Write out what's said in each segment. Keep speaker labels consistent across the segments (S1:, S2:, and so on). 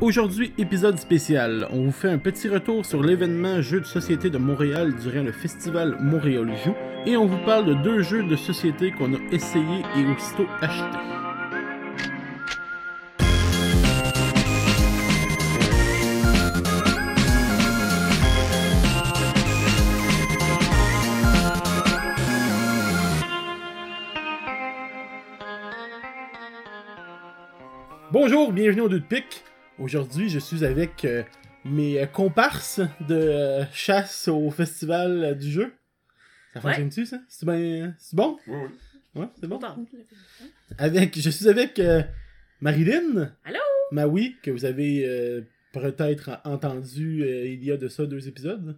S1: Aujourd'hui, épisode spécial. On vous fait un petit retour sur l'événement Jeux de société de Montréal durant le festival Montréal Joue et on vous parle de deux jeux de société qu'on a essayés et aussitôt achetés. Bonjour, bienvenue au Deux de. Aujourd'hui, je suis avec euh, mes euh, comparses de euh, chasse au festival euh, du jeu. Ça
S2: Ouais.
S1: fonctionne-tu, ça? C'est bien... C'est bon?
S3: Oui, oui.
S1: Ouais, c'est bon? Avec, je suis avec euh, Marilyn.
S2: Allô?
S1: Maui, que vous avez euh, peut-être entendu euh, il y a de ça deux épisodes.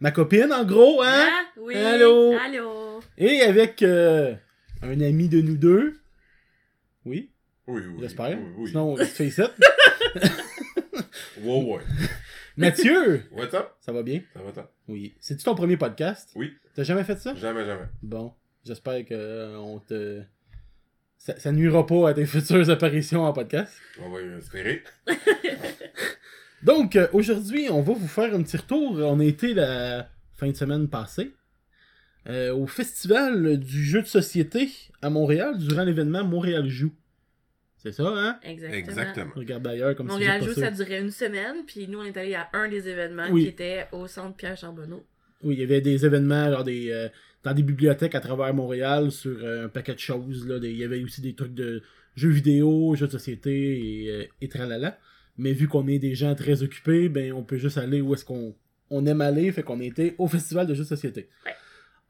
S1: Ma copine, en gros, hein?
S2: Ah, oui.
S1: Allô?
S2: Allô?
S1: Et avec euh, un ami de nous deux. Oui,
S3: Oui, oui.
S1: j'espère.
S3: Oui, oui.
S1: Sinon, let's face it.
S3: Ouais.
S1: Mathieu,
S3: What's up?
S1: ça va bien?
S3: Ça va, toi?
S1: Oui. C'est-tu ton premier podcast?
S3: Oui.
S1: T'as jamais fait ça?
S3: Jamais, jamais.
S1: Bon, j'espère que euh, on te... Ça, ça nuira pas à tes futures apparitions en podcast.
S3: On va espérer.
S1: Donc, euh, aujourd'hui, on va vous faire un petit retour. On a été la fin de semaine passée euh, au festival du jeu de société à Montréal durant l'événement Montréal Joue. C'est ça, hein?
S2: Exactement.
S3: Exactement.
S1: Regarde d'ailleurs comme
S2: Montréal
S1: si
S2: Joue, ça durait une semaine, puis nous, on est allés à un des événements
S1: Oui.
S2: qui était au centre Pierre Charbonneau.
S1: Oui, il y avait des événements genre des, euh, dans des bibliothèques à travers Montréal sur euh, un paquet de choses. Là, Des- il y avait aussi des trucs de jeux vidéo, jeux de société et, euh, et tralala. Mais vu qu'on est des gens très occupés, ben on peut juste aller où est-ce qu'on on aime aller. Fait qu'on était au festival de jeux de société.
S2: Ouais.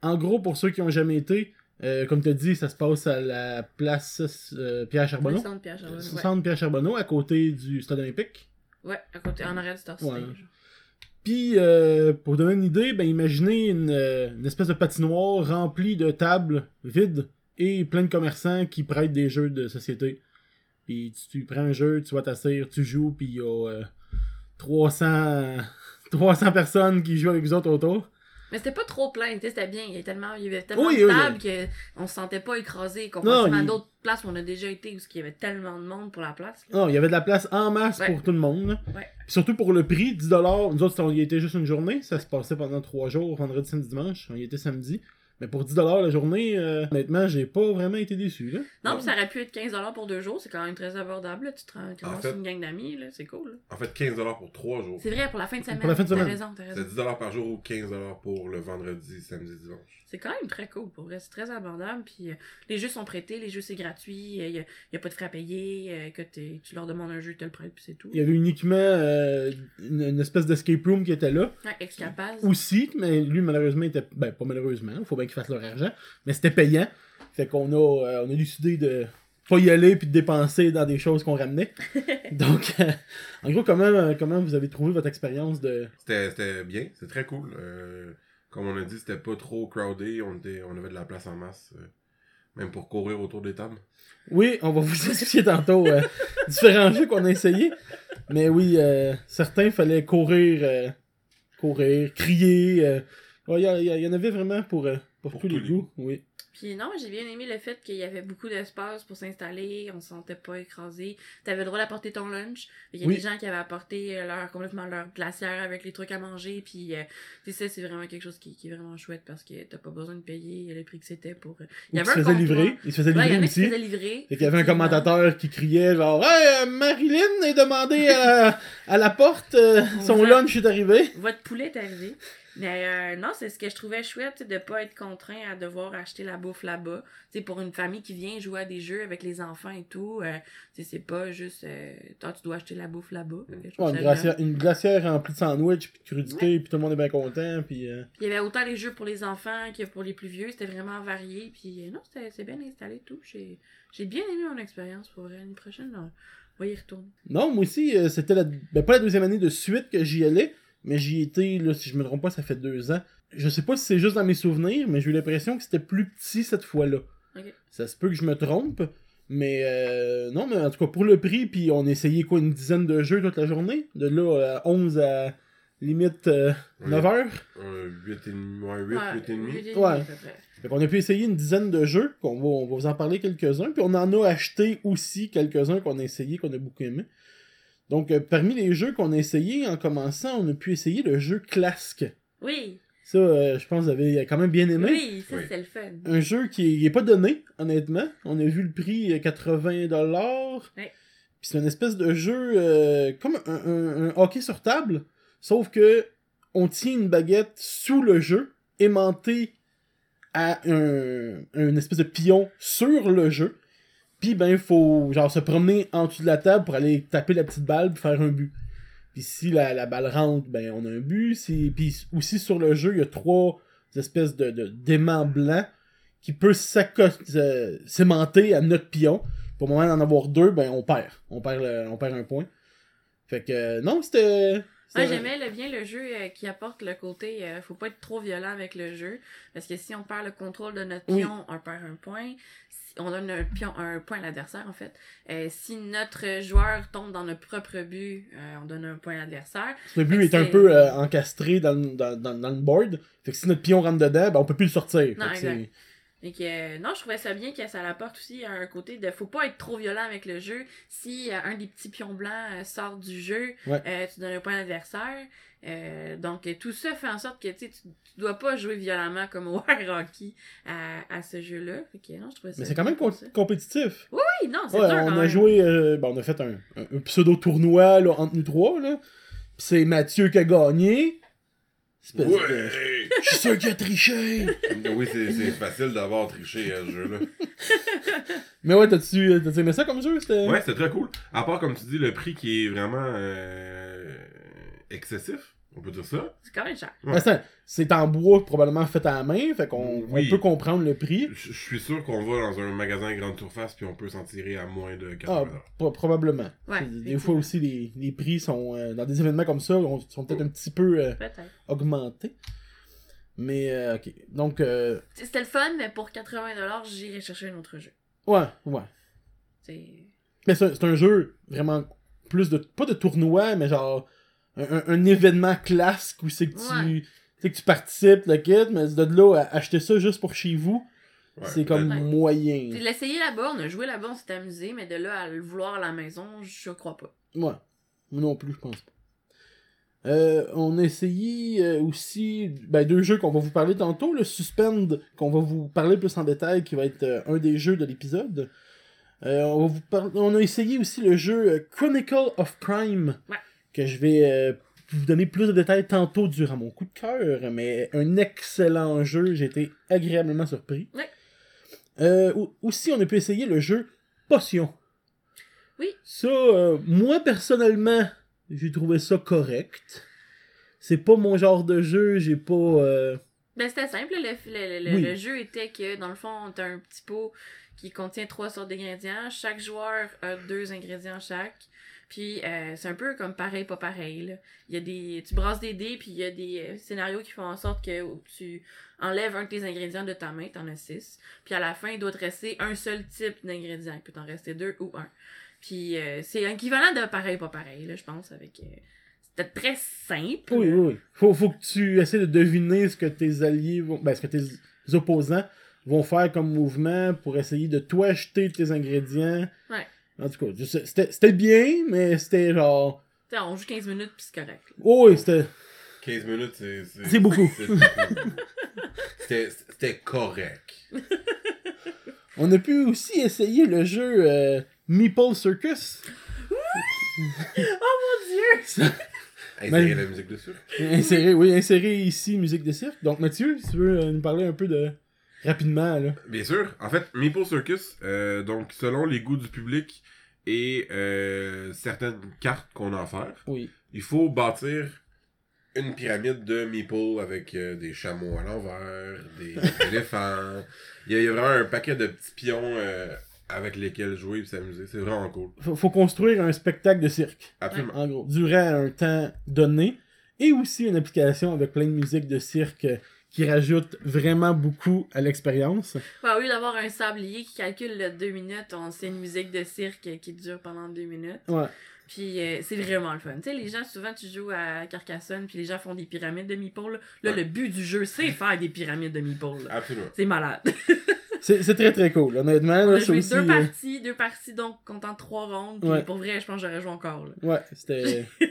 S1: En gros, pour ceux qui ont jamais été, euh, comme tu as dit, ça se passe à la place euh, Pierre Charbonneau.
S2: centre Pierre Charbonneau. Ouais.
S1: Centre Pierre Charbonneau, à côté du stade olympique.
S2: ouais, à côté, en arrière du Star
S1: Ouais. Puis, euh, pour donner une idée, ben imaginez une, une espèce de patinoire remplie de tables vides et plein de commerçants qui prêtent des jeux de société. Puis tu, tu prends un jeu, tu vas t'asseoir, tu joues, puis il y a euh, 300, 300 personnes qui jouent avec vous autres autour.
S2: Mais c'était pas trop plein, c'était bien. Il y avait tellement, il y avait tellement
S1: Oui,
S2: de
S1: oui,
S2: tables qu'on se sentait pas écrasé, comparativement à
S1: il-
S2: d'autres places où on a déjà été, où il y avait tellement de monde pour la place. là.
S1: Non, il y avait de la place en masse
S2: Ouais.
S1: pour tout le monde. là.
S2: Ouais.
S1: Puis surtout pour le prix, 10$. Nous autres, on y était juste une journée. Ça se passait pendant 3 jours, vendredi, samedi, dimanche. On y était samedi. Mais pour 10$ la journée, euh, honnêtement, j'ai pas vraiment été déçu. Là.
S2: Non, puis ça aurait pu être 15$ pour deux jours, c'est quand même très abordable. Là. Tu te rends- tu
S3: En fait-
S2: une gang d'amis, là, c'est cool. là.
S3: En fait, 15$ pour 3 jours.
S2: C'est vrai, pour la fin de semaine.
S1: la fin de
S2: T'as
S1: semaine.
S2: raison, t'as raison.
S3: C'est 10$ par jour ou 15$ pour le vendredi, samedi, dimanche.
S2: C'est quand même très cool, pour vrai. C'est très abordable. Puis euh, les jeux sont prêtés, les jeux c'est gratuit, il n'y a, y a pas de frais à payer. euh, que t'es- tu leur demandes un jeu, ils te le prêtent, puis c'est tout.
S1: Il y avait uniquement euh, une, une espèce d'escape room qui était là.
S2: Ouais, Excapaz.
S1: Aussi, mais lui, malheureusement, était. Ben, pas malheureusement, il faut bien qu'ils fassent leur argent. Mais c'était payant. Fait qu'on a, euh, on a décidé de pas y aller puis de dépenser dans des choses qu'on ramenait. Donc, euh, en gros, comment, euh, comment vous avez trouvé votre expérience de.
S3: C'était c'était bien, c'était très cool. Euh, comme on a dit, c'était pas trop crowded. On, était, on avait de la place en masse. euh, même pour courir autour des tables.
S1: Oui, on va vous expliquer tantôt euh, différents jeux qu'on a essayés. Mais oui, euh, certains fallait courir, euh, courir, crier. euh. Ouais, Il y, en avait vraiment pour, euh, pour,
S3: Pour
S1: tous les
S3: tous les
S1: goûts. Oui.
S2: Puis non, j'ai bien aimé le fait qu'il y avait beaucoup d'espace pour s'installer, on se sentait pas écrasé. T'avais le droit d'apporter ton lunch. Il y a
S1: Oui.
S2: des gens qui avaient apporté euh, leur, complètement leur glacière avec les trucs à manger. Puis euh, tu sais, c'est vraiment quelque chose qui, qui est vraiment chouette parce que t'as pas besoin de payer le prix que c'était pour. euh, Il y avait
S1: se
S2: un
S1: faisait livrer. Il se faisait
S2: il
S1: livrer
S2: se
S1: aussi.
S2: faisaient livrer.
S1: Fait qu'il y avait un commentateur qui criait genre Hey, euh, Marilyn est demandé à, à la porte, euh, son lunch est arrivé.
S2: Votre poulet est arrivé. Mais euh, non, c'est ce que je trouvais chouette, c'est de pas être contraint à devoir acheter la bouffe là-bas. Sais, pour une famille qui vient jouer à des jeux avec les enfants et tout, euh, c'est pas juste euh, toi tu dois acheter la bouffe là-bas.
S1: Ouais, une, glacière, une glacière remplie de sandwich puis de crudité, puis tout le monde est bien content. Puis, euh,
S2: il y avait autant les jeux pour les enfants que pour les plus vieux, c'était vraiment varié. Puis euh, non, c'était c'est bien installé et tout. J'ai bien aimé mon expérience pour vrai. L'année prochaine, on va y retourner.
S1: Non, moi aussi, c'était la, ben, pas la deuxième année de suite que j'y allais, mais j'y étais, là, si je me trompe pas, ça fait deux ans. Je sais pas si c'est juste dans mes souvenirs, mais j'ai eu l'impression que c'était plus petit cette fois-là. Ça se peut que je me trompe, mais euh, non, mais en tout cas, pour le prix, puis on essayait quoi, une dizaine de jeux toute la journée, de là à 11 à limite euh,
S3: Ouais.
S1: 9 heures?
S3: Un 8 et demi, ouais, 8,
S2: Ouais,
S3: 8 et demi.
S2: et
S1: Ouais.
S2: à peu près.
S1: Fait qu'on a pu essayer une dizaine de jeux, qu'on va, on va vous en parler quelques-uns, puis on en a acheté aussi quelques-uns qu'on a essayé, qu'on a beaucoup aimé. Donc, euh, parmi les jeux qu'on a essayé en commençant, on a pu essayer le jeu Clask.
S2: Oui,
S1: Ça, euh, je pense que vous avez quand même bien aimé.
S2: oui, ça
S3: Oui.
S2: c'est le fun.
S1: Un jeu qui est pas donné, honnêtement. On a vu le prix euh, 80$. dollars.
S2: Ouais.
S1: Puis c'est une espèce de jeu euh, comme un, un- un hockey sur table, sauf que on tient une baguette sous le jeu, aimantée à un, une espèce de pion sur le jeu. Puis ben, il faut genre se promener en dessous de la table pour aller taper la petite balle pour faire un but. Puis si la, la balle rentre, ben on a un but. Si... Puis aussi sur le jeu, il y a trois espèces de, de d'aimants blancs qui peut s'acco- euh, s'aimanter à notre pion. Pour le moment d'en avoir deux, ben on perd. On perd, le- on perd un point. Fait que euh, non, c'était.
S2: Moi,
S1: c'était-
S2: j'aimais le- bien le jeu euh, qui apporte le côté euh, faut pas être trop violent avec le jeu. Parce que si on perd le contrôle de notre
S1: Oui.
S2: pion, on perd un point. On donne un, pion, un point à l'adversaire, en fait. Euh, si notre joueur tombe dans notre propre but, euh, on donne un point à l'adversaire.
S1: Le but est un peu euh, encastré dans, le- dans, dans, dans le board. Fait que si notre pion rentre dedans, ben on peut plus le sortir.
S2: Non, exact. Et que, euh, non, je trouvais ça bien que ça apporte aussi un côté de faut pas être trop violent avec le jeu. Si euh, un des petits pions blancs euh, sort du jeu,
S1: Ouais.
S2: euh, tu donnes un point à l'adversaire. Euh, donc tout ça fait en sorte que tu sais, tu dois pas jouer violemment comme au War Hockey à, à ce jeu-là. Fait que, non, je trouvais ça
S1: Mais c'est quand même com-
S2: ça.
S1: compétitif.
S2: Oui, non, c'est
S1: Ouais,
S2: dur
S1: on
S2: quand
S1: a
S2: même.
S1: joué. euh, ben, on a fait un, pseudo-tournoi entre nous trois. Là. C'est Mathieu qui a gagné. Espèce de-
S3: Ouais!
S1: Je suis sûr qu'il a triché.
S3: oui, c'est facile d'avoir triché à ce jeu-là.
S1: Mais ouais, t'as-tu aimé ça comme jeu? C'était...
S3: Ouais, c'est très cool. À part, comme tu dis, le prix qui est vraiment euh, excessif, on peut dire ça.
S2: C'est quand même cher.
S1: Ben, c'est- en bois probablement fait à la main, fait qu'on
S3: Oui.
S1: peut comprendre le prix.
S3: Je suis sûr qu'on va dans un magasin grande surface puis on peut s'en tirer à moins de 80
S1: Ah, pro- probablement.
S2: Ouais,
S1: Des fois aussi, les, les prix sont euh, dans des événements comme ça, on- sont peut-être un petit peu euh,
S2: Peut-être.
S1: augmentés. Mais, euh, ok. Donc, euh,
S2: C'était le fun, mais pour 80$, j'irai chercher un autre jeu.
S1: ouais, ouais.
S2: C'est.
S1: Mais c'est un- c'est un jeu vraiment plus de. Pas de tournoi, mais genre. Un, événement classique où c'est que tu.
S2: Ouais.
S1: tu sais que tu participes, le kit, mais de là à acheter ça juste pour chez vous,
S3: Ouais,
S1: c'est comme
S2: Ouais.
S1: moyen.
S2: Puis l'essayer là-bas, on a joué là-bas, on s'est amusé, mais de là à le vouloir à la maison, je crois pas.
S1: Ouais. Moi non plus, je pense pas. Euh, on a essayé euh, aussi ben, deux jeux qu'on va vous parler tantôt. Le Suspend, qu'on va vous parler plus en détail, qui va être euh, un des jeux de l'épisode. On, va vous par- on a essayé aussi le jeu Chronicle of Crime,
S2: Ouais.
S1: que je vais vous donner plus de détails tantôt durant mon coup de cœur, mais un excellent jeu, j'ai été agréablement surpris.
S2: Ouais.
S1: Au- aussi, on a pu essayer le jeu Potion.
S2: Oui.
S1: Ça, moi personnellement, j'ai trouvé ça correct. C'est pas mon genre de jeu, j'ai pas. euh,
S2: Ben, c'était simple, le, le- le-
S1: Oui.
S2: le jeu était que, dans le fond, t'as un petit pot qui contient trois sortes d'ingrédients. Chaque joueur a deux ingrédients chaque. Puis, euh, c'est un peu comme pareil, pas pareil. Là. Il y a des, tu brasses des dés, puis il y a des euh, scénarios qui font en sorte que tu enlèves un de tes ingrédients de ta main, t'en as six. Puis à la fin, il doit te rester un seul type d'ingrédient. Il peut t'en rester deux ou un. Puis euh, c'est équivalent de pareil, pas pareil, là, je pense, avec... euh, c'était très simple.
S1: Oui, oui, oui. Faut, faut que tu essaies de deviner ce que tes alliés vont. Ben, ce que tes opposants vont faire comme mouvement pour essayer de toi acheter tes ingrédients.
S2: Ouais.
S1: En tout cas, c'était c'était bien, mais c'était genre.
S2: T'sais, on joue 15 minutes, puis c'est correct.
S1: Oh, oui, c'était.
S3: 15 minutes, c'est...
S1: C'est beaucoup.
S3: c'était correct.
S1: On a pu aussi essayer le jeu euh, Meeple Circus.
S2: Oh Dieu!
S3: Insérer la musique dessus.
S1: Insérer, oui, insérer ici musique de cirque. Donc Mathieu, si tu veux euh, nous parler un peu de. Rapidement, là.
S3: Bien sûr. En fait, Meeple Circus, euh, donc selon les goûts du public et euh, certaines cartes qu'on a à faire,
S1: Oui.
S3: il faut bâtir une pyramide de Meeple avec euh, des chameaux à l'envers, des éléphants. Il y, a, il y a vraiment un paquet de petits pions euh, avec lesquels jouer et s'amuser. C'est vraiment cool.
S1: Faut, faut construire un spectacle de cirque.
S3: Absolument.
S1: En gros, durant un temps donné. Et aussi une application avec plein de musique de cirque qui rajoute vraiment beaucoup à l'expérience.
S2: Ouais, au lieu d'avoir un sablier qui calcule le 2 minutes, on c'est une musique de cirque qui dure pendant 2 minutes.
S1: Ouais.
S2: Puis euh, c'est vraiment le fun. Tu sais, les gens, souvent, tu joues à Carcassonne, puis les gens font des pyramides de meeple. Là, Là,
S3: Ouais.
S2: le but du jeu, c'est faire des pyramides de là.
S3: Absolument.
S2: C'est malade.
S1: c'est c'est très très cool, honnêtement.
S2: On a joué
S1: aussi,
S2: deux
S1: euh,
S2: parties, deux parties, donc comptant trois rondes. Puis
S1: Ouais.
S2: pour vrai, je pense que j'aurais joué encore. Là.
S1: Ouais, c'était.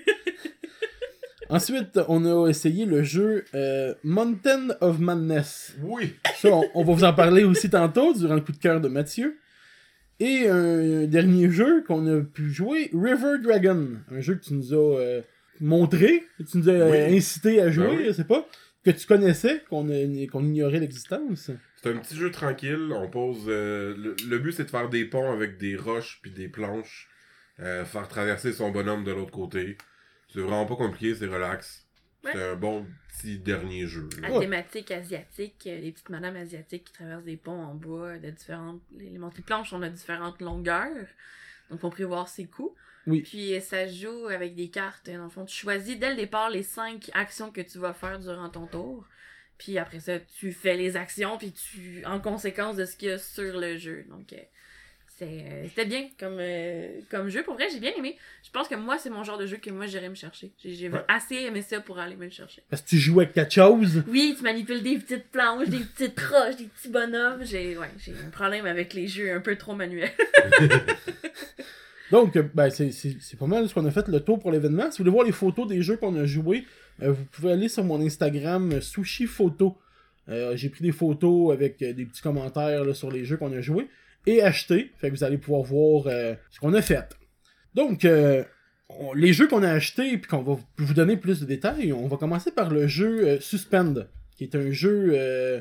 S1: Ensuite, on a essayé le jeu euh, Mountain of Madness.
S3: Oui!
S1: Ça, on, on va vous en parler aussi tantôt durant le coup de cœur de Mathieu. Et un dernier jeu qu'on a pu jouer, River Dragon. Un jeu que tu nous as euh, montré, que tu nous as
S3: Oui.
S1: incité à jouer,
S3: Ben oui.
S1: je sais pas, que tu connaissais, qu'on qu'on ignorait l'existence.
S3: C'est un petit jeu tranquille. On pose. euh, le, le but, c'est de faire des ponts avec des roches puis des planches. euh, faire traverser son bonhomme de l'autre côté. C'est vraiment pas compliqué, c'est relax.
S2: Ouais.
S3: C'est un bon petit dernier jeu. là.
S1: Ouais.
S2: thématique asiatique, euh, les petites madames asiatiques qui traversent des ponts en bois de différentes. Les, les montées planches sont de différentes longueurs. Donc, faut prévoir ses coups.
S1: Oui.
S2: Puis, ça se joue avec des cartes. Dans le fond, tu choisis dès le départ les cinq actions que tu vas faire durant ton tour. Puis après ça, tu fais les actions, puis tu. en conséquence de ce qu'il y a sur le jeu. Donc, euh, c'est, euh, c'était bien comme, euh, comme jeu. Pour vrai, j'ai bien aimé. Je pense que moi, c'est mon genre de jeu que moi, j'irais me chercher. J'ai,
S3: Ouais.
S2: assez aimé ça pour aller me le chercher.
S1: Parce que tu jouais avec quelque chose.
S2: Oui, tu manipules des petites planches, des petites roches, des petits bonhommes. J'ai ouais, j'ai un problème avec les jeux un peu trop manuels.
S1: Donc, euh, ben, c'est- pas mal ce qu'on a fait le tour pour l'événement. Si vous voulez voir les photos des jeux qu'on a joués, euh, vous pouvez aller sur mon Instagram euh, Sushi Photo. Euh, J'ai pris des photos avec des petits commentaires là, sur les jeux qu'on a joués et achetés. Fait que vous allez pouvoir voir euh, ce qu'on a fait. Donc, on- les jeux qu'on a achetés et qu'on va vous- donner plus de détails, on va commencer par le jeu Suspend, qui est un jeu, euh,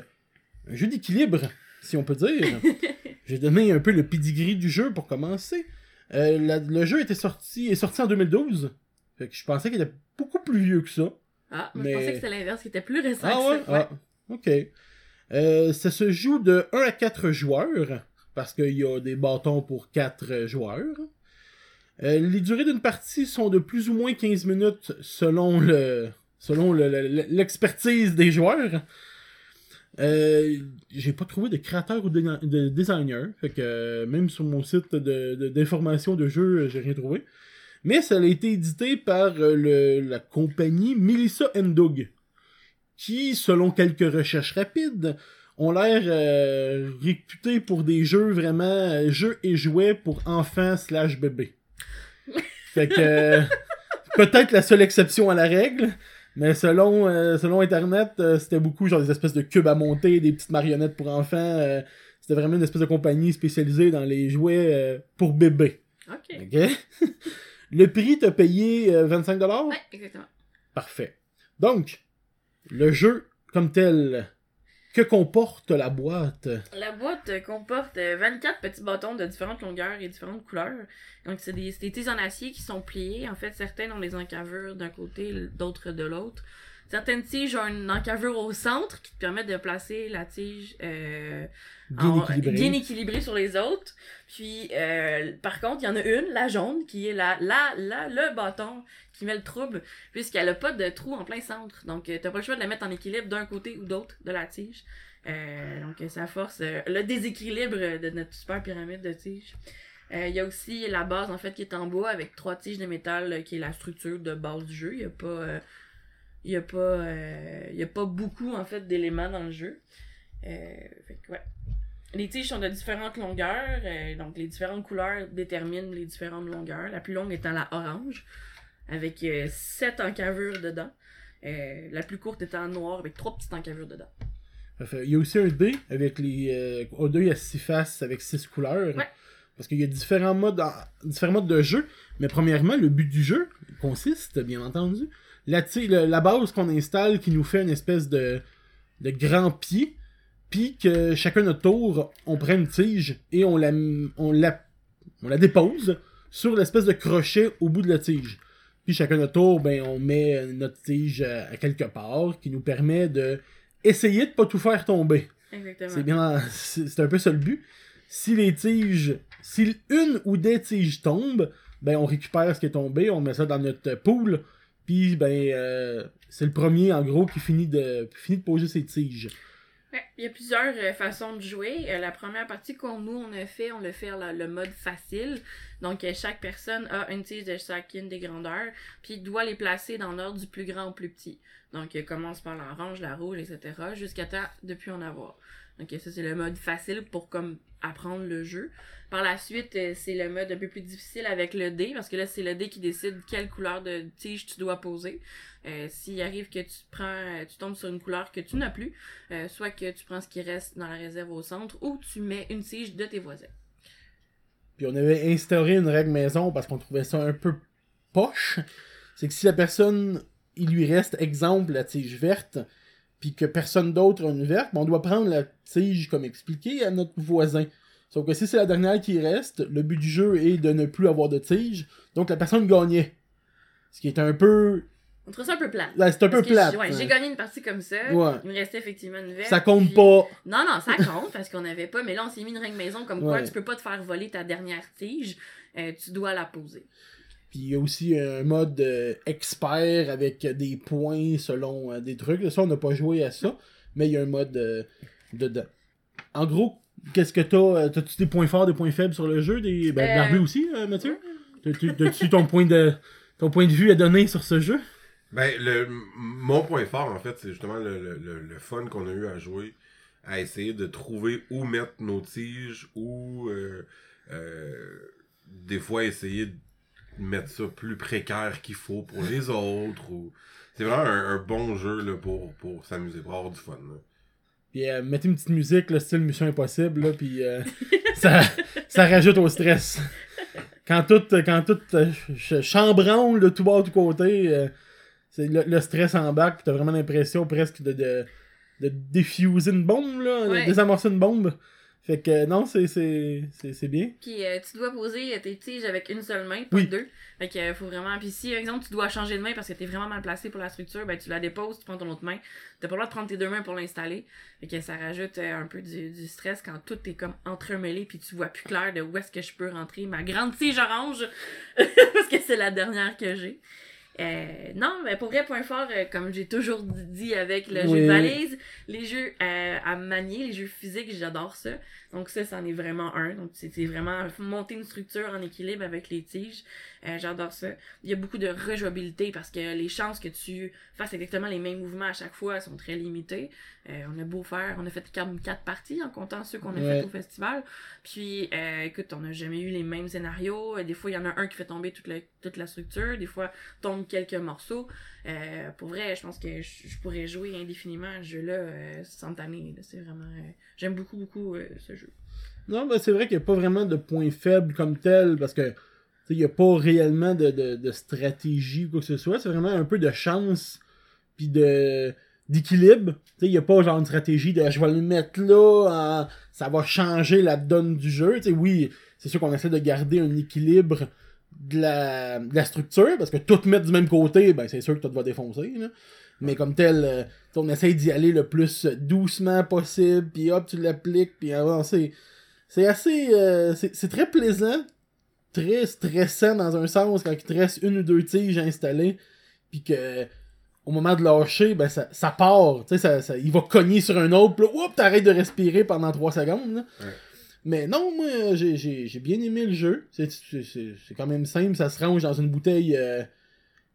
S1: un jeu d'équilibre, si on peut dire. J'ai donné un peu le pedigree du jeu pour commencer. Euh, la- le jeu était sorti, est sorti en 2012. Fait que je pensais qu'il était beaucoup plus vieux que ça.
S2: Ah,
S1: Mais-
S2: je pensais que c'était l'inverse, qui était plus récent
S1: Ah
S2: que
S1: ouais?
S2: Ouais.
S1: Ah, ok. Euh, ça se joue de 1 à 4 joueurs, parce qu'il y a des bâtons pour 4 joueurs. Euh, les durées d'une partie sont de plus ou moins 15 minutes selon le selon le- le- l'expertise des joueurs. Euh, j'ai pas trouvé de créateur ou de, de designer. Fait que euh, même sur mon site de- de- d'information de, jeu, euh, j'ai rien trouvé. Mais ça a été édité par euh, le- la compagnie Melissa Doug qui, selon quelques recherches rapides, ont l'air euh, réputés pour des jeux vraiment euh, jeux et jouets pour enfants slash bébés. Fait que euh, peut-être la seule exception à la règle, mais selon euh, selon internet, euh, c'était beaucoup genre des espèces de cubes à monter, des petites marionnettes pour enfants. euh, c'était vraiment une espèce de compagnie spécialisée dans les jouets pour bébés.
S2: Ok.
S1: Ok? Le prix t'a payé euh, 25
S2: Ouais, exactement.
S1: Parfait. Donc, le jeu comme tel, que comporte la boîte?
S2: La boîte euh, comporte euh, 24 petits bâtons de différentes longueurs et différentes couleurs. Donc, c'est des, des tiges en acier qui sont pliées. En fait, certaines ont les encavures d'un côté, d'autres de l'autre. Certaines tiges ont une encavure au centre qui te permet de placer la tige euh,
S1: Bien
S2: en-
S1: équilibrée
S2: bien équilibrée sur les autres. Puis, euh, par contre, il y en a une, la jaune, qui est la, la, la, le bâton qui met le trouble, puisqu'elle a pas de trou en plein centre. Donc, euh, t'as pas le choix de la mettre en équilibre d'un côté ou d'autre de la tige. Euh, donc, ça force euh, le déséquilibre de notre super pyramide de tiges. Il y a aussi la base, en fait, qui est en bois avec trois tiges de métal, qui est la structure de base du jeu. Il y a pas... il a a pas beaucoup en fait d'éléments dans le jeu fait que, ouais. les tiges sont de différentes longueurs donc les différentes couleurs déterminent les différentes longueurs la plus longue étant la orange avec euh, sept encavures dedans Euh, la plus courte étant noire avec trois petites encavures dedans.
S1: Il y a aussi un dé avec les euh, un dé à six faces avec six couleurs.
S2: Ouais.
S1: Parce qu'il y a différents modes, en- différents modes de jeu. Mais premièrement, le but du jeu consiste, bien entendu, la, la base qu'on installe qui nous fait une espèce de, de grand pied. Puis que chacun notre tour, on prend une tige et on la, on la, on la dépose sur l'espèce de crochet au bout de la tige. Puis chacun notre tour, ben, on met notre tige à, quelque part qui nous permet de essayer de pas tout faire tomber.
S2: exactement
S1: C'est bien, c'est un peu ça le but. Si les tiges, si une ou des tiges tombent, ben on récupère ce qui est tombé, on met ça dans notre pool, puis ben euh, c'est le premier en gros qui finit de qui finit de poser ses tiges.
S2: Il y a plusieurs euh, façons de jouer. Euh, la première partie qu'on nous on a fait, on l'a fait la- le mode facile. Donc euh, chaque personne a une tige de chacune des grandeurs, puis doit les placer dans l'ordre du plus grand au plus petit. Donc commence par l'orange, la rouge, etc. jusqu'à temps de plus en avoir. Donc ça c'est le mode facile pour comme apprendre le jeu. Par la suite, euh, c'est le mode un peu plus difficile avec le dé, parce que là c'est le dé qui décide quelle couleur de tige tu dois poser. Euh, S'il arrive que tu prends, euh, tu tombes sur une couleur que tu n'as plus, soit que tu prends ce qui reste dans la réserve au centre, ou tu mets une tige de tes voisins.
S1: Puis on avait instauré une règle maison parce qu'on trouvait ça un peu poche. C'est que si la personne, il lui reste, exemple, la tige verte, puis que personne d'autre a une verte, ben on doit prendre la tige comme expliqué à notre voisin. Sauf que si c'est la dernière qui reste, le but du jeu est de ne plus avoir de tige, donc la personne gagnait. Ce qui est un peu...
S2: On trouve ça un peu plat.
S1: C'est un peu
S2: Parce ouais, J'ai gagné une partie comme ça.
S1: Ouais.
S2: Il me restait effectivement une verte.
S1: Ça compte
S2: puis-
S1: pas.
S2: Non, non, ça compte parce qu'on n'avait pas. Mais là, on s'est mis une règle maison comme quoi tu peux pas te faire voler ta dernière tige. euh, tu dois la poser.
S1: Puis il y a aussi un mode euh, expert avec des points selon euh, des trucs. Ça, on n'a pas joué à ça, mais il y a un mode euh, dedans. En gros, qu'est-ce que t'as euh, T'as-tu des points forts, des points faibles sur le jeu? Des... Ben,
S2: Euh,
S1: Darby aussi, euh, Mathieu? T'as-tu- ton point de ton point de vue à donner sur ce jeu?
S3: Ben, le, mon point fort, en fait, c'est justement le, le, le, le fun qu'on a eu à jouer, à essayer de trouver où mettre nos tiges, ou euh, euh, des fois essayer de mettre ça plus précaire qu'il faut pour les autres. Ou... C'est vraiment un, un bon jeu là, pour, pour s'amuser, pour avoir du fun. là.
S1: Puis euh, mettez une petite musique, le style Mission Impossible, là, puis euh, ça, ça rajoute au stress. Quand tout, quand tout euh, ch- chambranle de tout bas, tout côté, euh, c'est le, le stress en bac, t'as vraiment l'impression presque de, de, de diffuser une bombe, là, de désamorcer une bombe. Fait que euh, non, c'est, bien.
S2: Puis euh, tu dois poser tes tiges avec une seule main, pas
S1: Oui.
S2: deux. Fait que euh, faut vraiment. Puis si, par exemple, tu dois changer de main parce que t'es vraiment mal placé pour la structure, ben tu la déposes, tu prends ton autre main. T'as pas le droit de prendre tes deux mains pour l'installer. Fait que ça rajoute euh, un peu du, du stress quand tout est comme entremêlé puis tu vois plus clair de où est-ce que je peux rentrer ma grande tige orange parce que c'est la dernière que j'ai. Euh, non, mais pour vrai, point fort, euh, comme j'ai toujours dit avec le
S1: Oui.
S2: jeu de valise, les jeux euh, à manier, les jeux physiques, j'adore ça. Donc ça, c'en est vraiment un. Donc c'est vraiment monter une structure en équilibre avec les tiges. Euh, j'adore ça. Il y a beaucoup de rejouabilité parce que les chances que tu fasses exactement les mêmes mouvements à chaque fois sont très limitées. Euh, on a beau faire, on a fait quatre, quatre parties en comptant ceux qu'on a
S1: Ouais.
S2: fait au festival. Puis euh, écoute, on n'a jamais eu les mêmes scénarios. Des fois, il y en a un qui fait tomber toute la, toute la structure. Des fois, tombe quelques morceaux. Pour vrai, je pense que je, je pourrais jouer indéfiniment à ce jeu-là sans tanner. C'est vraiment... J'aime beaucoup, beaucoup ce jeu.
S1: Non, ben c'est vrai qu'il n'y a pas vraiment de point faible comme tel, parce que il n'y a pas réellement de, de, stratégie ou quoi que ce soit. C'est vraiment un peu de chance, puis de d'équilibre. Il n'y a pas genre une stratégie de je vais le mettre là, en- ça va changer la donne du jeu. Oui, c'est sûr qu'on essaie de garder un équilibre de la, structure, parce que tout mettre du même côté, ben c'est sûr que tout va défoncer. Là. Mais comme tel, euh, on essaye d'y aller le plus doucement possible, puis hop, tu l'appliques, puis avancer. C'est assez. euh, c'est c'est très plaisant, très stressant dans un sens quand il te reste une ou deux tiges installées, puis que au moment de lâcher, ben ça, ça part. Tu sais, ça, ça- il va cogner sur un autre, puis là, oups, t'arrêtes de respirer pendant 3 secondes. là.
S3: Ouais.
S1: Mais non, moi, j'ai- j'ai j'ai bien aimé le jeu. C'est- C'est c'est- c'est quand même simple, ça se range dans une bouteille euh,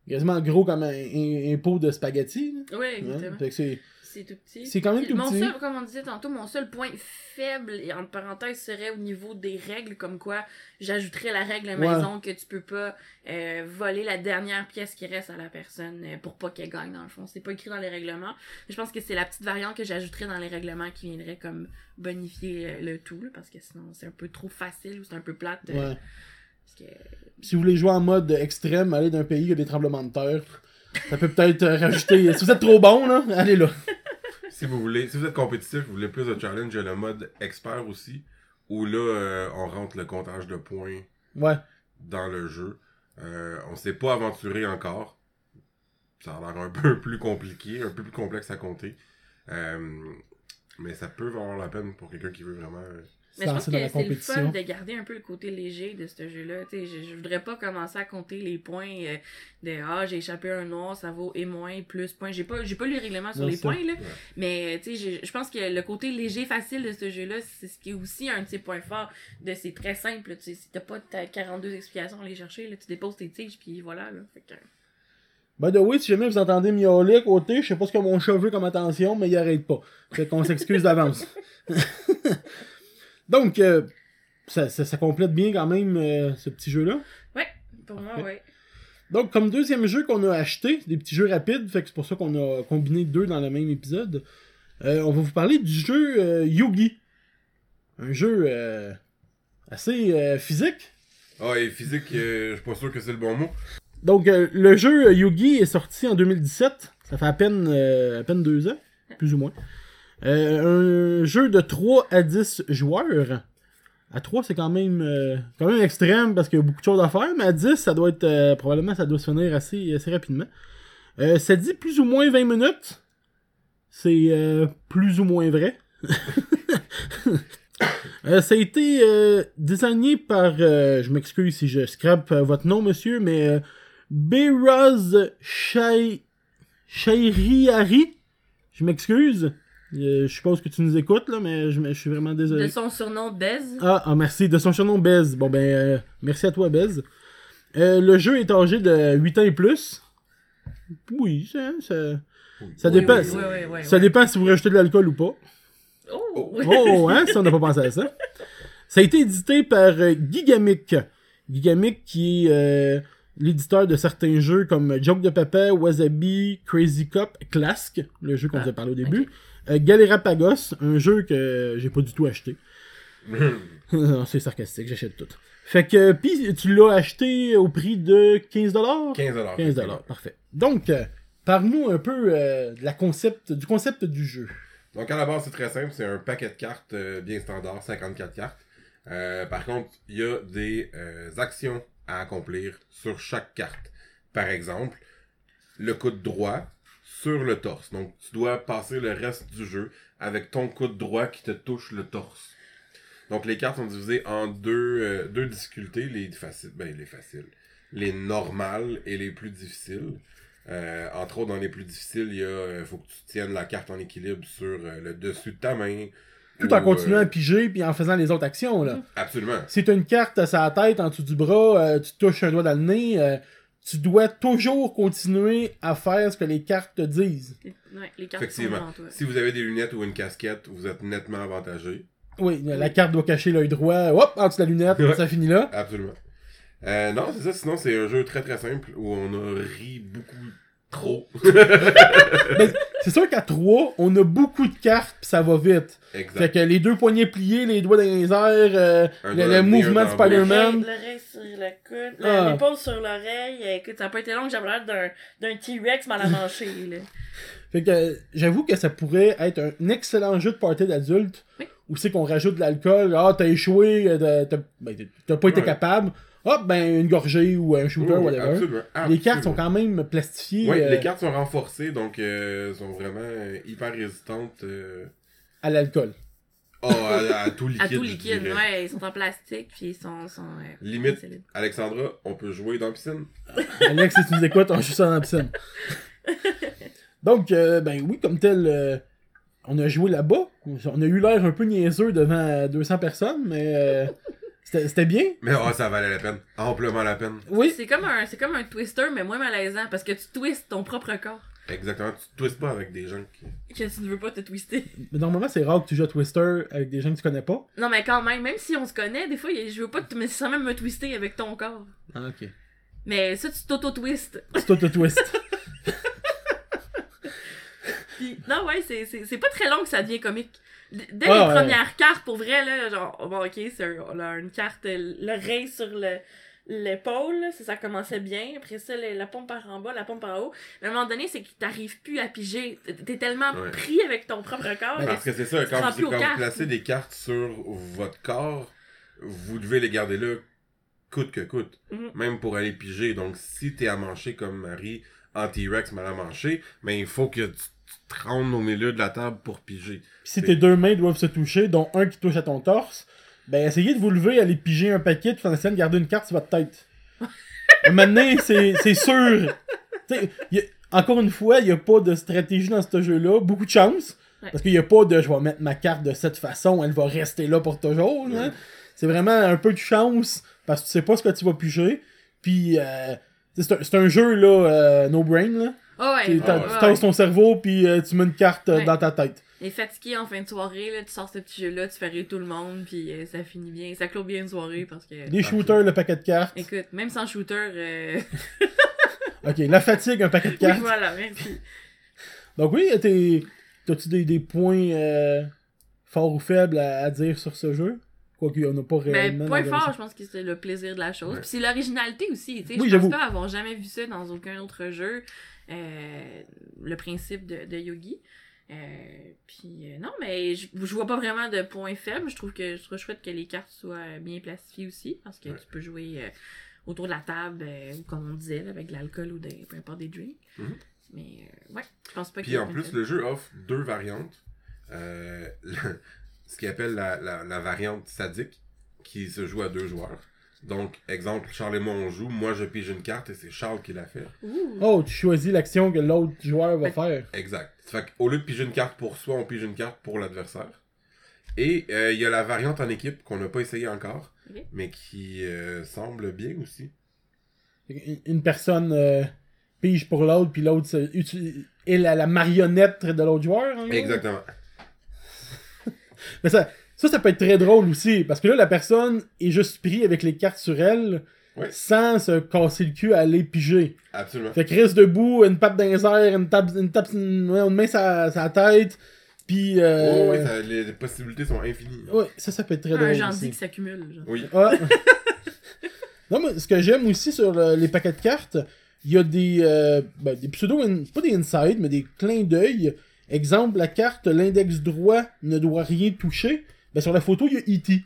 S1: quasiment gros comme un, un- un pot de spaghetti. là.
S2: Oui,
S1: Ouais,
S2: exactement.
S1: fait que c'est-
S2: tout petit.
S1: C'est quand même tout
S2: mon
S1: petit.
S2: Seul, comme on disait tantôt, mon seul point faible, et entre parenthèses, serait au niveau des règles, comme quoi j'ajouterais la règle maison que tu peux pas euh, voler la dernière pièce qui reste à la personne euh, pour pas qu'elle gagne, dans le fond. C'est pas écrit dans les règlements. Je pense que c'est la petite variante que j'ajouterais dans les règlements qui viendrait comme bonifier euh, le tout, là, parce que sinon c'est un peu trop facile ou c'est un peu plate. euh,
S1: Ouais.
S2: parce que-
S1: si vous voulez jouer en mode extrême, aller d'un pays qui a des tremblements de terre. Ça peut peut-être rajouter. Si vous êtes trop bon, là, allez là.
S3: Si vous voulez, si vous êtes compétitif, vous voulez plus de challenge, il y a le mode expert aussi, où là, euh, on rentre le comptage de points
S1: Ouais.
S3: dans le jeu. Euh, on s'est pas aventuré encore. Ça a l'air un peu plus compliqué, un peu plus complexe à compter. Euh, mais ça peut valoir la peine pour quelqu'un qui veut vraiment. Euh,
S2: Mais je pense que c'est le fun de garder un peu le côté léger de ce jeu-là. Tu sais, Je, je voudrais pas commencer à compter les points euh, de Ah, j'ai échappé un noir, ça vaut et moins, plus points. J'ai pas, j'ai pas lu le règlement sur
S1: Non,
S2: les points, là. Mais tu sais, je- je pense que le côté léger, facile de ce jeu-là, c'est ce qui est aussi un de ses points forts. De c'est très simple. là. Tu sais, si t'as pas ta 42 explications à aller chercher, là, tu déposes tes tiges, puis voilà. Là. Fait que...
S1: By the way, si jamais vous entendez miauler à côté, je sais pas ce que mon chat veut comme attention, mais il arrête pas. Fait qu'on s'excuse d'avance. Donc, euh, ça, ça, ça complète bien quand même euh, ce petit jeu-là.
S2: Ouais, pour moi, ouais.
S1: Donc, comme deuxième jeu qu'on a acheté, des petits jeux rapides, fait que c'est pour ça qu'on a combiné deux dans le même épisode. euh, on va vous parler du jeu euh, Yugi. Un jeu euh, assez euh, physique.
S3: Ah, et physique, euh, je suis pas sûr que c'est le bon mot.
S1: Donc, euh, le jeu euh, Yugi est sorti en 2017. Ça fait à peine, euh, à peine deux ans, plus ou moins. Euh, un jeu de 3 à 10 joueurs. À 3, c'est quand même, euh, quand même extrême parce qu'il y a beaucoup de choses à faire, mais à 10, ça doit être. euh, probablement, ça doit se finir assez, assez rapidement. Euh, ça dit plus ou moins 20 minutes. C'est plus ou moins vrai. Ça a été designé par, je m'excuse si je scrape votre nom, monsieur, mais Beraz Shai... Shairiari? Je m'excuse. Je suppose que tu nous écoutes, là, mais je, suis vraiment désolé.
S2: De son surnom Bez.
S1: Ah, ah, merci. De son surnom Bez. Bon, ben, euh, merci à toi, Bez. Euh, le jeu est âgé de 8 ans et plus. Oui, ça, ça, ça
S2: Oui,
S1: dépend.
S2: oui, oui, oui, oui,
S1: ça
S2: oui.
S1: dépend si vous rajoutez de l'alcool ou pas.
S2: Oh!
S1: Oh, hein, ça, on n'a pas pensé à ça. Ça a été édité par euh, Gigamic. Gigamic qui est euh, l'éditeur de certains jeux comme Joke de Papa, Wasabi, Crazy Cop, Clask, le jeu qu'on
S2: Ah,
S1: vous a parlé au début. Euh, Galerapagos, un jeu que j'ai pas du tout acheté. non, c'est sarcastique, j'achète tout. Fait que, pis tu l'as acheté au prix de 15$?
S3: 15$.
S1: 15$, parfait. Donc, euh, parle-nous un peu euh, de la concept, du concept du jeu.
S3: Donc à la base, c'est très simple, c'est un paquet de cartes euh, bien standard, 54 cartes. Euh, par contre, il y a des euh, actions à accomplir sur chaque carte. Par exemple, le coude droit sur le torse. Donc tu dois passer le reste du jeu avec ton coude droit qui te touche le torse. Donc les cartes sont divisées en deux, euh, difficultés, les faciles, ben les faciles, les normales et les plus difficiles. Euh, entre autres, dans les plus difficiles, il y a, euh, faut que tu tiennes la carte en équilibre sur le dessus de ta main.
S1: Tout
S3: Ou,
S1: en continuant
S3: euh,
S1: à piger puis en faisant les autres actions, là.
S3: Absolument.
S1: Si t'as une carte à sa tête, en dessous du bras, euh, tu touches un doigt dans le nez, euh, tu dois toujours continuer à faire ce que les cartes te disent.
S2: Ouais, les cartes sont
S3: Effectivement.
S2: devant toi.
S3: Si vous avez des lunettes ou une casquette, vous êtes nettement avantagé.
S1: Oui, la carte doit cacher l'œil droit, hop, en dessous de la lunette,
S3: Ouais.
S1: ça finit là.
S3: Absolument. Euh, non, c'est ça. Sinon, c'est un jeu très très simple où on a ri beaucoup trop.
S1: Ben, c'est sûr qu'à 3, on a beaucoup de cartes pis ça va vite. Fait
S3: exact.
S1: que les deux poignets pliés, les doigts dans les airs, euh,
S3: Un le,
S1: mouvement de. Spider-Man.
S2: L'oreille sur le coude,
S1: Ah.
S2: la- l'épaule sur l'oreille. Euh, Écoute, ça a pas été long que j'avais l'air d'un, d'un T-Rex mal à manger, là.
S1: Fait que euh, j'avoue que ça pourrait être un excellent jeu de party d'adulte.
S2: Oui.
S1: Où c'est qu'on rajoute de l'alcool. Ah, t'as échoué, t'as t'as- ben, t'as pas été
S3: Ouais.
S1: capable. Hop, ben une gorgée ou un shooter,
S3: Oui,
S1: whatever.
S3: absolument,
S1: Les cartes sont quand même plastifiées
S3: Oui,
S1: euh,
S3: les cartes sont renforcées, donc euh, sont vraiment euh, hyper résistantes euh,
S1: à l'alcool.
S3: oh, à, à tout liquide.
S2: À tout liquide, ouais, ils sont en plastique, puis ils sont. sont euh,
S3: Limite.
S2: solides.
S3: Alexandra, on peut jouer dans la piscine.
S1: Alex, si tu nous écoutes, on joue ça dans la piscine. Donc, euh, ben oui, comme tel, euh, on a joué là-bas. On a eu l'air un peu niaiseux devant euh, 200 personnes, mais euh, c'était bien?
S3: Mais oh, ça valait la peine. Amplement la peine.
S1: Oui,
S2: C'est comme, un, c'est comme un twister, mais moins malaisant, parce que tu twistes ton propre corps.
S3: Exactement. Tu te twistes pas avec des gens qui.
S2: Que tu ne veux pas te twister.
S1: mais normalement, c'est rare que tu joues à Twister avec des gens que tu connais pas.
S2: Non, mais quand même, même si on se connaît, des fois, je veux pas te, sans même me twister avec ton corps.
S1: Ah, ok.
S2: Mais ça, tu t'auto-twistes.
S1: Twist.
S2: Puis, non, ouais, c'est, c'est, c'est pas très long que ça devient comique. Dès les
S1: ouais.
S2: premières cartes, pour vrai, là, genre, oh, bon, ok, c'est un- on a une carte, euh, l'oreille sur le, l'épaule, ça, ça commençait bien. Après ça, le- la pompe par en bas, la pompe par en haut. Mais à un moment donné, c'est que t'arrives plus à piger. T'es- tellement
S3: Ouais.
S2: pris avec ton propre corps.
S3: Parce que c'est ça, quand, vous, quand vous placez des cartes sur votre corps, vous devez les garder là coûte que coûte.
S2: Mhm.
S3: Même pour aller piger. Donc, si t'es à mancher comme Marie, en T-Rex mal à mancher, mais il faut que tu, tu te rendes au milieu de la table pour piger.
S1: Puis si tes deux mains doivent se toucher, dont un qui touche à ton torse, ben essayez de vous lever, aller piger un paquet, tout en essayant de garder une carte sur votre tête. Maintenant, c'est c'est sûr. T'sais, y a- encore une fois, il n'y a pas de stratégie dans ce jeu-là. Beaucoup de chance.
S2: Ouais.
S1: Parce qu'il n'y a pas de je vais mettre ma carte de cette façon, elle va rester là pour toujours. C'est vraiment un peu de chance parce que tu sais pas ce que tu vas piger. Puis, euh, C'est un, c'est un jeu, là, euh, no brain, là.
S2: Ouais,
S1: Tu
S2: ouais,
S1: t'as-
S2: ouais,
S1: tu
S2: ouais.
S1: tasses ton cerveau, puis euh, tu mets une carte euh,
S2: Ouais.
S1: dans ta tête.
S2: Et fatigué en fin de soirée, là, tu sors ce petit jeu-là, tu fais rire tout le monde, puis euh, ça finit bien. Ça clôt bien une soirée parce que.
S1: Des shooters, le paquet de cartes.
S2: Écoute, même sans shooter, euh...
S1: Ok, la fatigue, un paquet de
S2: oui,
S1: cartes.
S2: voilà, merci.
S1: Donc oui, t'as-tu des, des points euh, forts ou faibles à, à dire sur ce jeu? Quoique, on n'a pas
S2: Mais
S1: réellement...
S2: Ben, point fort, je pense que c'est le plaisir de la chose.
S3: Ouais.
S2: Puis c'est l'originalité aussi, tu sais.
S1: Oui,
S2: je pense
S1: j'avoue.
S2: pas avoir jamais vu ça dans aucun autre jeu. Euh, le principe de, de Yogi. Euh, puis euh, non, mais je, je vois pas vraiment de points faibles. Je trouve que je trouve chouette que les cartes soient bien plastifiées aussi, parce que
S3: Ouais.
S2: tu peux jouer euh, autour de la table, ou comme on disait, là, avec de l'alcool ou des, peu importe des drinks.
S3: Mhm.
S2: Mais ouais, je pense pas
S3: Puis en plus, le jeu offre deux variantes. Ce qu'il appelle la, la, la variante sadique, qui se joue à deux joueurs. Donc, exemple, Charles et moi on joue, moi je pige une carte et c'est Charles qui l'a fait.
S2: Ouh.
S1: Oh, tu choisis l'action que l'autre joueur va faire.
S3: Exact. Fait qu'au lieu de piger une carte pour soi, on pige une carte pour l'adversaire. Et euh, il y a la variante en équipe qu'on n'a pas essayé encore, mais qui euh, semble bien aussi.
S1: Une, personne euh, pige pour l'autre, puis l'autre est la, la marionnette de l'autre joueur. en.
S3: Exactement.
S1: Mais ça, ça, ça peut être très drôle aussi, parce que là, la personne est juste pris avec les cartes sur elle, sans se casser le cul à aller piger.
S3: Absolument.
S1: Fait que reste debout, une patte dans les airs, une, tape, une, tape, une, ouais, une main sur la sur la tête, puis... Euh...
S3: Oh, oui, ça- les possibilités sont infinies.
S1: ouais, ça, ça peut être très
S2: Un
S1: drôle
S2: gentil
S1: aussi.
S2: qui s'accumule. genre.
S3: Oui.
S1: Ah. non, mais ce que j'aime aussi sur le- les paquets de cartes, il y a des, euh, ben, des pseudo, pas des insides, mais des clins d'œil. Exemple, la carte, l'index droit ne doit rien toucher. Ben, sur la photo, il y a E.T.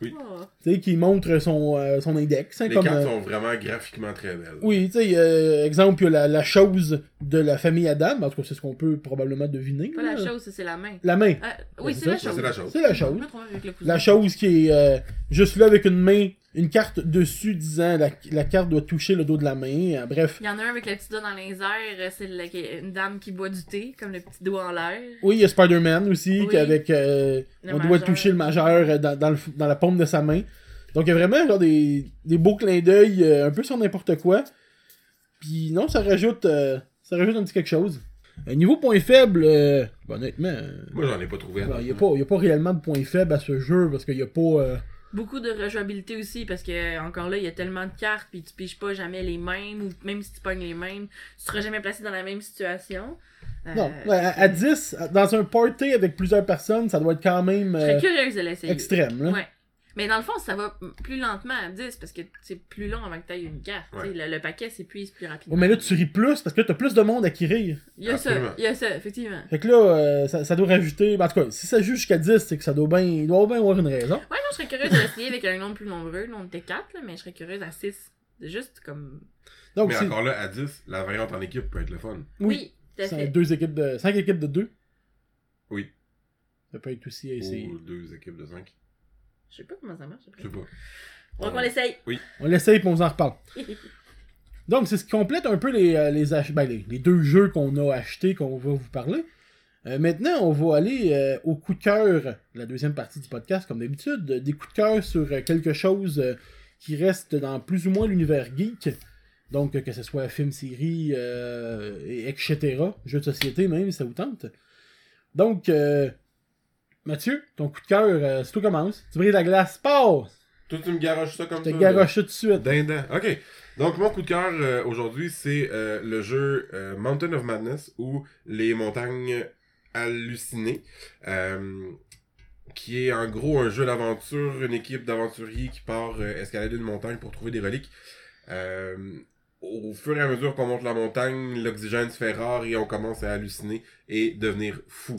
S3: Oui.
S2: Oh.
S1: Tu sais, qui montre son, euh, son index. hein,
S3: Les
S1: comme,
S3: cartes
S1: euh,
S3: sont vraiment graphiquement très belles.
S1: Oui, tu sais, euh, exemple, il y a la, la chose de la famille Adam. En tout cas, c'est ce qu'on peut probablement deviner.
S2: Pas la chose, c'est la main.
S1: La main.
S2: Ah, oui,
S1: c'est
S2: c'est la chose.
S3: c'est la chose.
S1: C'est. La chose qui est euh, juste là avec une main, une carte dessus disant la, la carte doit toucher le dos de la main. Euh, bref.
S2: Il y en a un avec le petit doigt dans les airs, euh, c'est une dame qui boit du thé, comme le petit doigt en l'air.
S1: Oui, il y a Spider-Man aussi,
S2: Oui.
S1: qui avec euh, on doit toucher le majeur euh, dans, dans, le, dans la paume de sa main. Donc il y a vraiment genre, des, des beaux clins d'œil euh, un peu sur n'importe quoi. Puis non, ça rajoute euh, ça rajoute un petit quelque chose. Niveau point faible, euh, ben, honnêtement,
S3: Moi, j'en ai pas trouvé.
S1: ben, il n'y a, pas- il y a pas réellement de point faible à ce jeu parce qu'il n'y a pas.
S2: Beaucoup de rejouabilité aussi, parce que encore là, il y a tellement de cartes, puis tu piges pas jamais les mêmes, ou même si tu pognes les mêmes, tu seras jamais placé dans la même situation. Euh,
S1: Non, à, à 10, dans un party avec plusieurs personnes, ça doit être quand même
S2: Je serais
S1: euh,
S2: curieuse de l'essayer.
S1: extrême. Là.
S2: Ouais. Mais dans le fond, ça va plus lentement à 10 parce que c'est plus long avant que tu aies une carte.
S3: Ouais.
S2: Tu Le, le paquet s'épuise plus rapidement.
S1: Ouais, mais là, tu ris plus parce que t'as plus de monde à qui rire.
S2: Il y a
S3: Absolument.
S2: ça, il y a ça, effectivement.
S1: Fait que là, euh, ça, ça doit rajouter. ben, en tout cas, si ça joue jusqu'à 10, c'est que ça doit bien. Il doit bien avoir une raison.
S2: Ouais, non, je serais curieuse de l'essayer avec un nombre plus nombreux. Là, on était 4, là, mais je serais curieuse à 6. C'est juste comme.
S1: Donc,
S3: Mais
S1: c'est
S3: encore là, à 10, la variante en équipe peut être le fun.
S1: oui,
S2: Oui, tout à
S1: c'est
S2: fait.
S1: deux équipes de. 5 équipes de 2.
S3: Oui.
S1: Ça peut être aussi à essayer.
S3: Ou deux équipes de 5.
S2: Je sais pas comment ça marche.
S3: Je sais pas.
S2: Donc on l'essaye.
S1: On l'essaye puis on en reparle. Donc, c'est ce qui complète un peu les, euh, les, ach- ben, les, les deux jeux qu'on a achetés, qu'on va vous parler. Euh, maintenant, on va aller euh, au coup de cœur, la deuxième partie du podcast, comme d'habitude, euh, des coups de cœur sur euh, quelque chose euh, qui reste dans plus ou moins l'univers geek. Donc, euh, que ce soit film, série, euh, et etc. Jeux de société même, si ça vous tente. Donc, euh, Mathieu, ton coup de cœur, euh, si tout commence. Tu brises la glace, passe!
S3: Toi, tu me garoches ça comme
S1: Je
S3: ça.
S1: te
S3: là?
S1: garoche tout de suite.
S3: Dindin. Ok. Donc, mon coup de cœur euh, aujourd'hui, c'est euh, le jeu euh, Mountain of Madness ou Les Montagnes Hallucinées. qui est en gros un jeu d'aventure, une équipe d'aventuriers qui part escalader une montagne pour trouver des reliques. Au fur et à mesure qu'on monte la montagne, l'oxygène se fait rare et on commence à halluciner et devenir fou.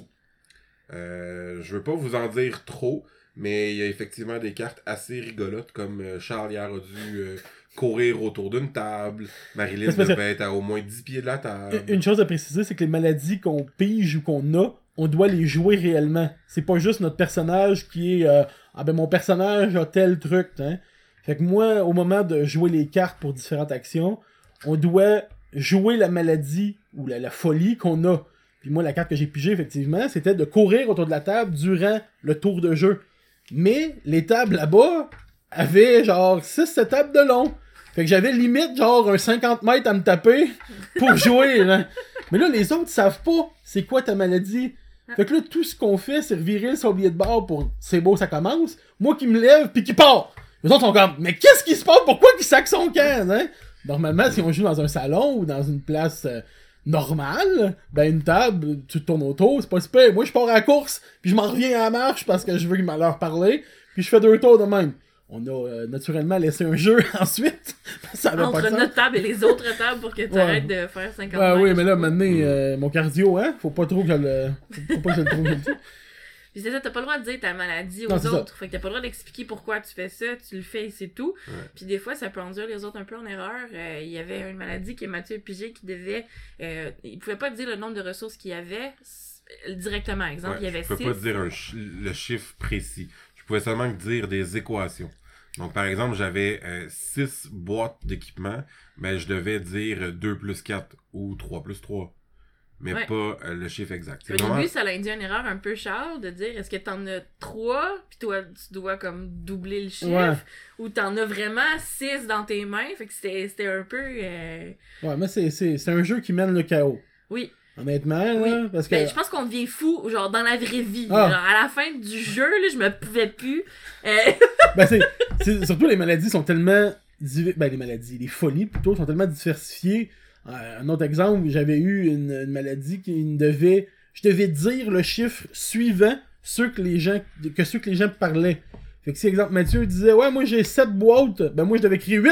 S3: Euh, je veux pas vous en dire trop, mais il y a effectivement des cartes assez rigolotes, comme euh, Charles hier a dû euh, courir autour d'une table, Marilyn devait être à au moins 10 pieds de la table.
S1: Une chose à préciser, c'est que les maladies qu'on pige ou qu'on a, on doit les jouer réellement. C'est pas juste notre personnage qui est euh, Ah ben mon personnage a tel truc, hein. Fait que moi, au moment de jouer les cartes pour différentes actions, on doit jouer la maladie ou la, la folie qu'on a. Puis moi, la carte que j'ai pigée, effectivement, c'était de courir autour de la table durant le tour de jeu. Mais les tables là-bas avaient genre 6-7 tables de long. Fait que j'avais limite genre un 50 mètres à me taper pour jouer. Là. Mais là, les autres savent pas c'est quoi ta maladie. Fait que là, tout ce qu'on fait, c'est revirer le sablier de bord pour c'est beau, ça commence. Moi qui me lève puis qui part. Les autres sont comme Mais qu'est-ce qui se passe? Pourquoi qu'il sac son can? Hein? Normalement, si on joue dans un salon ou dans une place euh, normale, ben une table, tu te tournes autour, c'est pas super. Moi, je pars à la course, puis je m'en reviens à la marche parce que je veux leur parler, puis je fais deux tours de même. On a euh, naturellement laissé un jeu ensuite. ça
S2: Entre
S1: pas
S2: notre table et les autres tables pour que tu
S1: Ouais.
S2: arrêtes de faire 50
S1: Ouais, oui, mais là, maintenant, euh, mon cardio, hein, faut pas trop que je le. Faut pas que je le trouve.
S2: Puis c'est ça, t'as pas le droit de dire ta maladie aux
S1: Non, c'est ça.
S2: autres. Fait que t'as pas le droit d'expliquer pourquoi tu fais ça, tu le fais et c'est tout.
S3: Ouais.
S2: Puis des fois, ça peut induire les autres un peu en erreur. Euh, il y avait une maladie que Mathieu Pigé qui devait. Euh, il pouvait pas dire le nombre de ressources qu'il y avait directement. Exemple,
S3: Ouais,
S2: il y avait
S3: je peux
S2: six.
S3: pas dire un le chiffre précis. Je pouvais seulement dire des équations. Donc, par exemple, j'avais 6 boîtes d'équipement, mais je devais dire 2 plus 4 ou 3 plus 3. Mais
S2: Ouais.
S3: pas euh, le chiffre exact.
S2: Au
S3: vraiment-
S2: début, ça a induit une erreur un peu chère de dire est-ce que t'en as trois, puis toi, tu dois comme doubler le chiffre,
S1: Ouais.
S2: ou t'en as vraiment six dans tes mains? Fait que c'était c'était un peu. euh,
S1: Ouais, mais c'est, c'est, c'est un jeu qui mène le chaos.
S2: Oui.
S1: Honnêtement, là,
S2: Oui.
S1: parce que.
S2: Ben, je pense qu'on devient fou, genre dans la vraie vie.
S1: Ah.
S2: Genre, à la fin du jeu, là, je me pouvais plus. Euh,
S1: Ben, c'est, surtout les maladies sont tellement. Ben, les maladies, les folies plutôt, sont tellement diversifiées. Euh, un autre exemple, j'avais eu une, maladie qui me devait. Je devais dire le chiffre suivant que ceux que les gens parlaient. Fait que si, exemple, Mathieu disait, ouais, moi j'ai 7 boîtes, ben moi je devais écrire 8.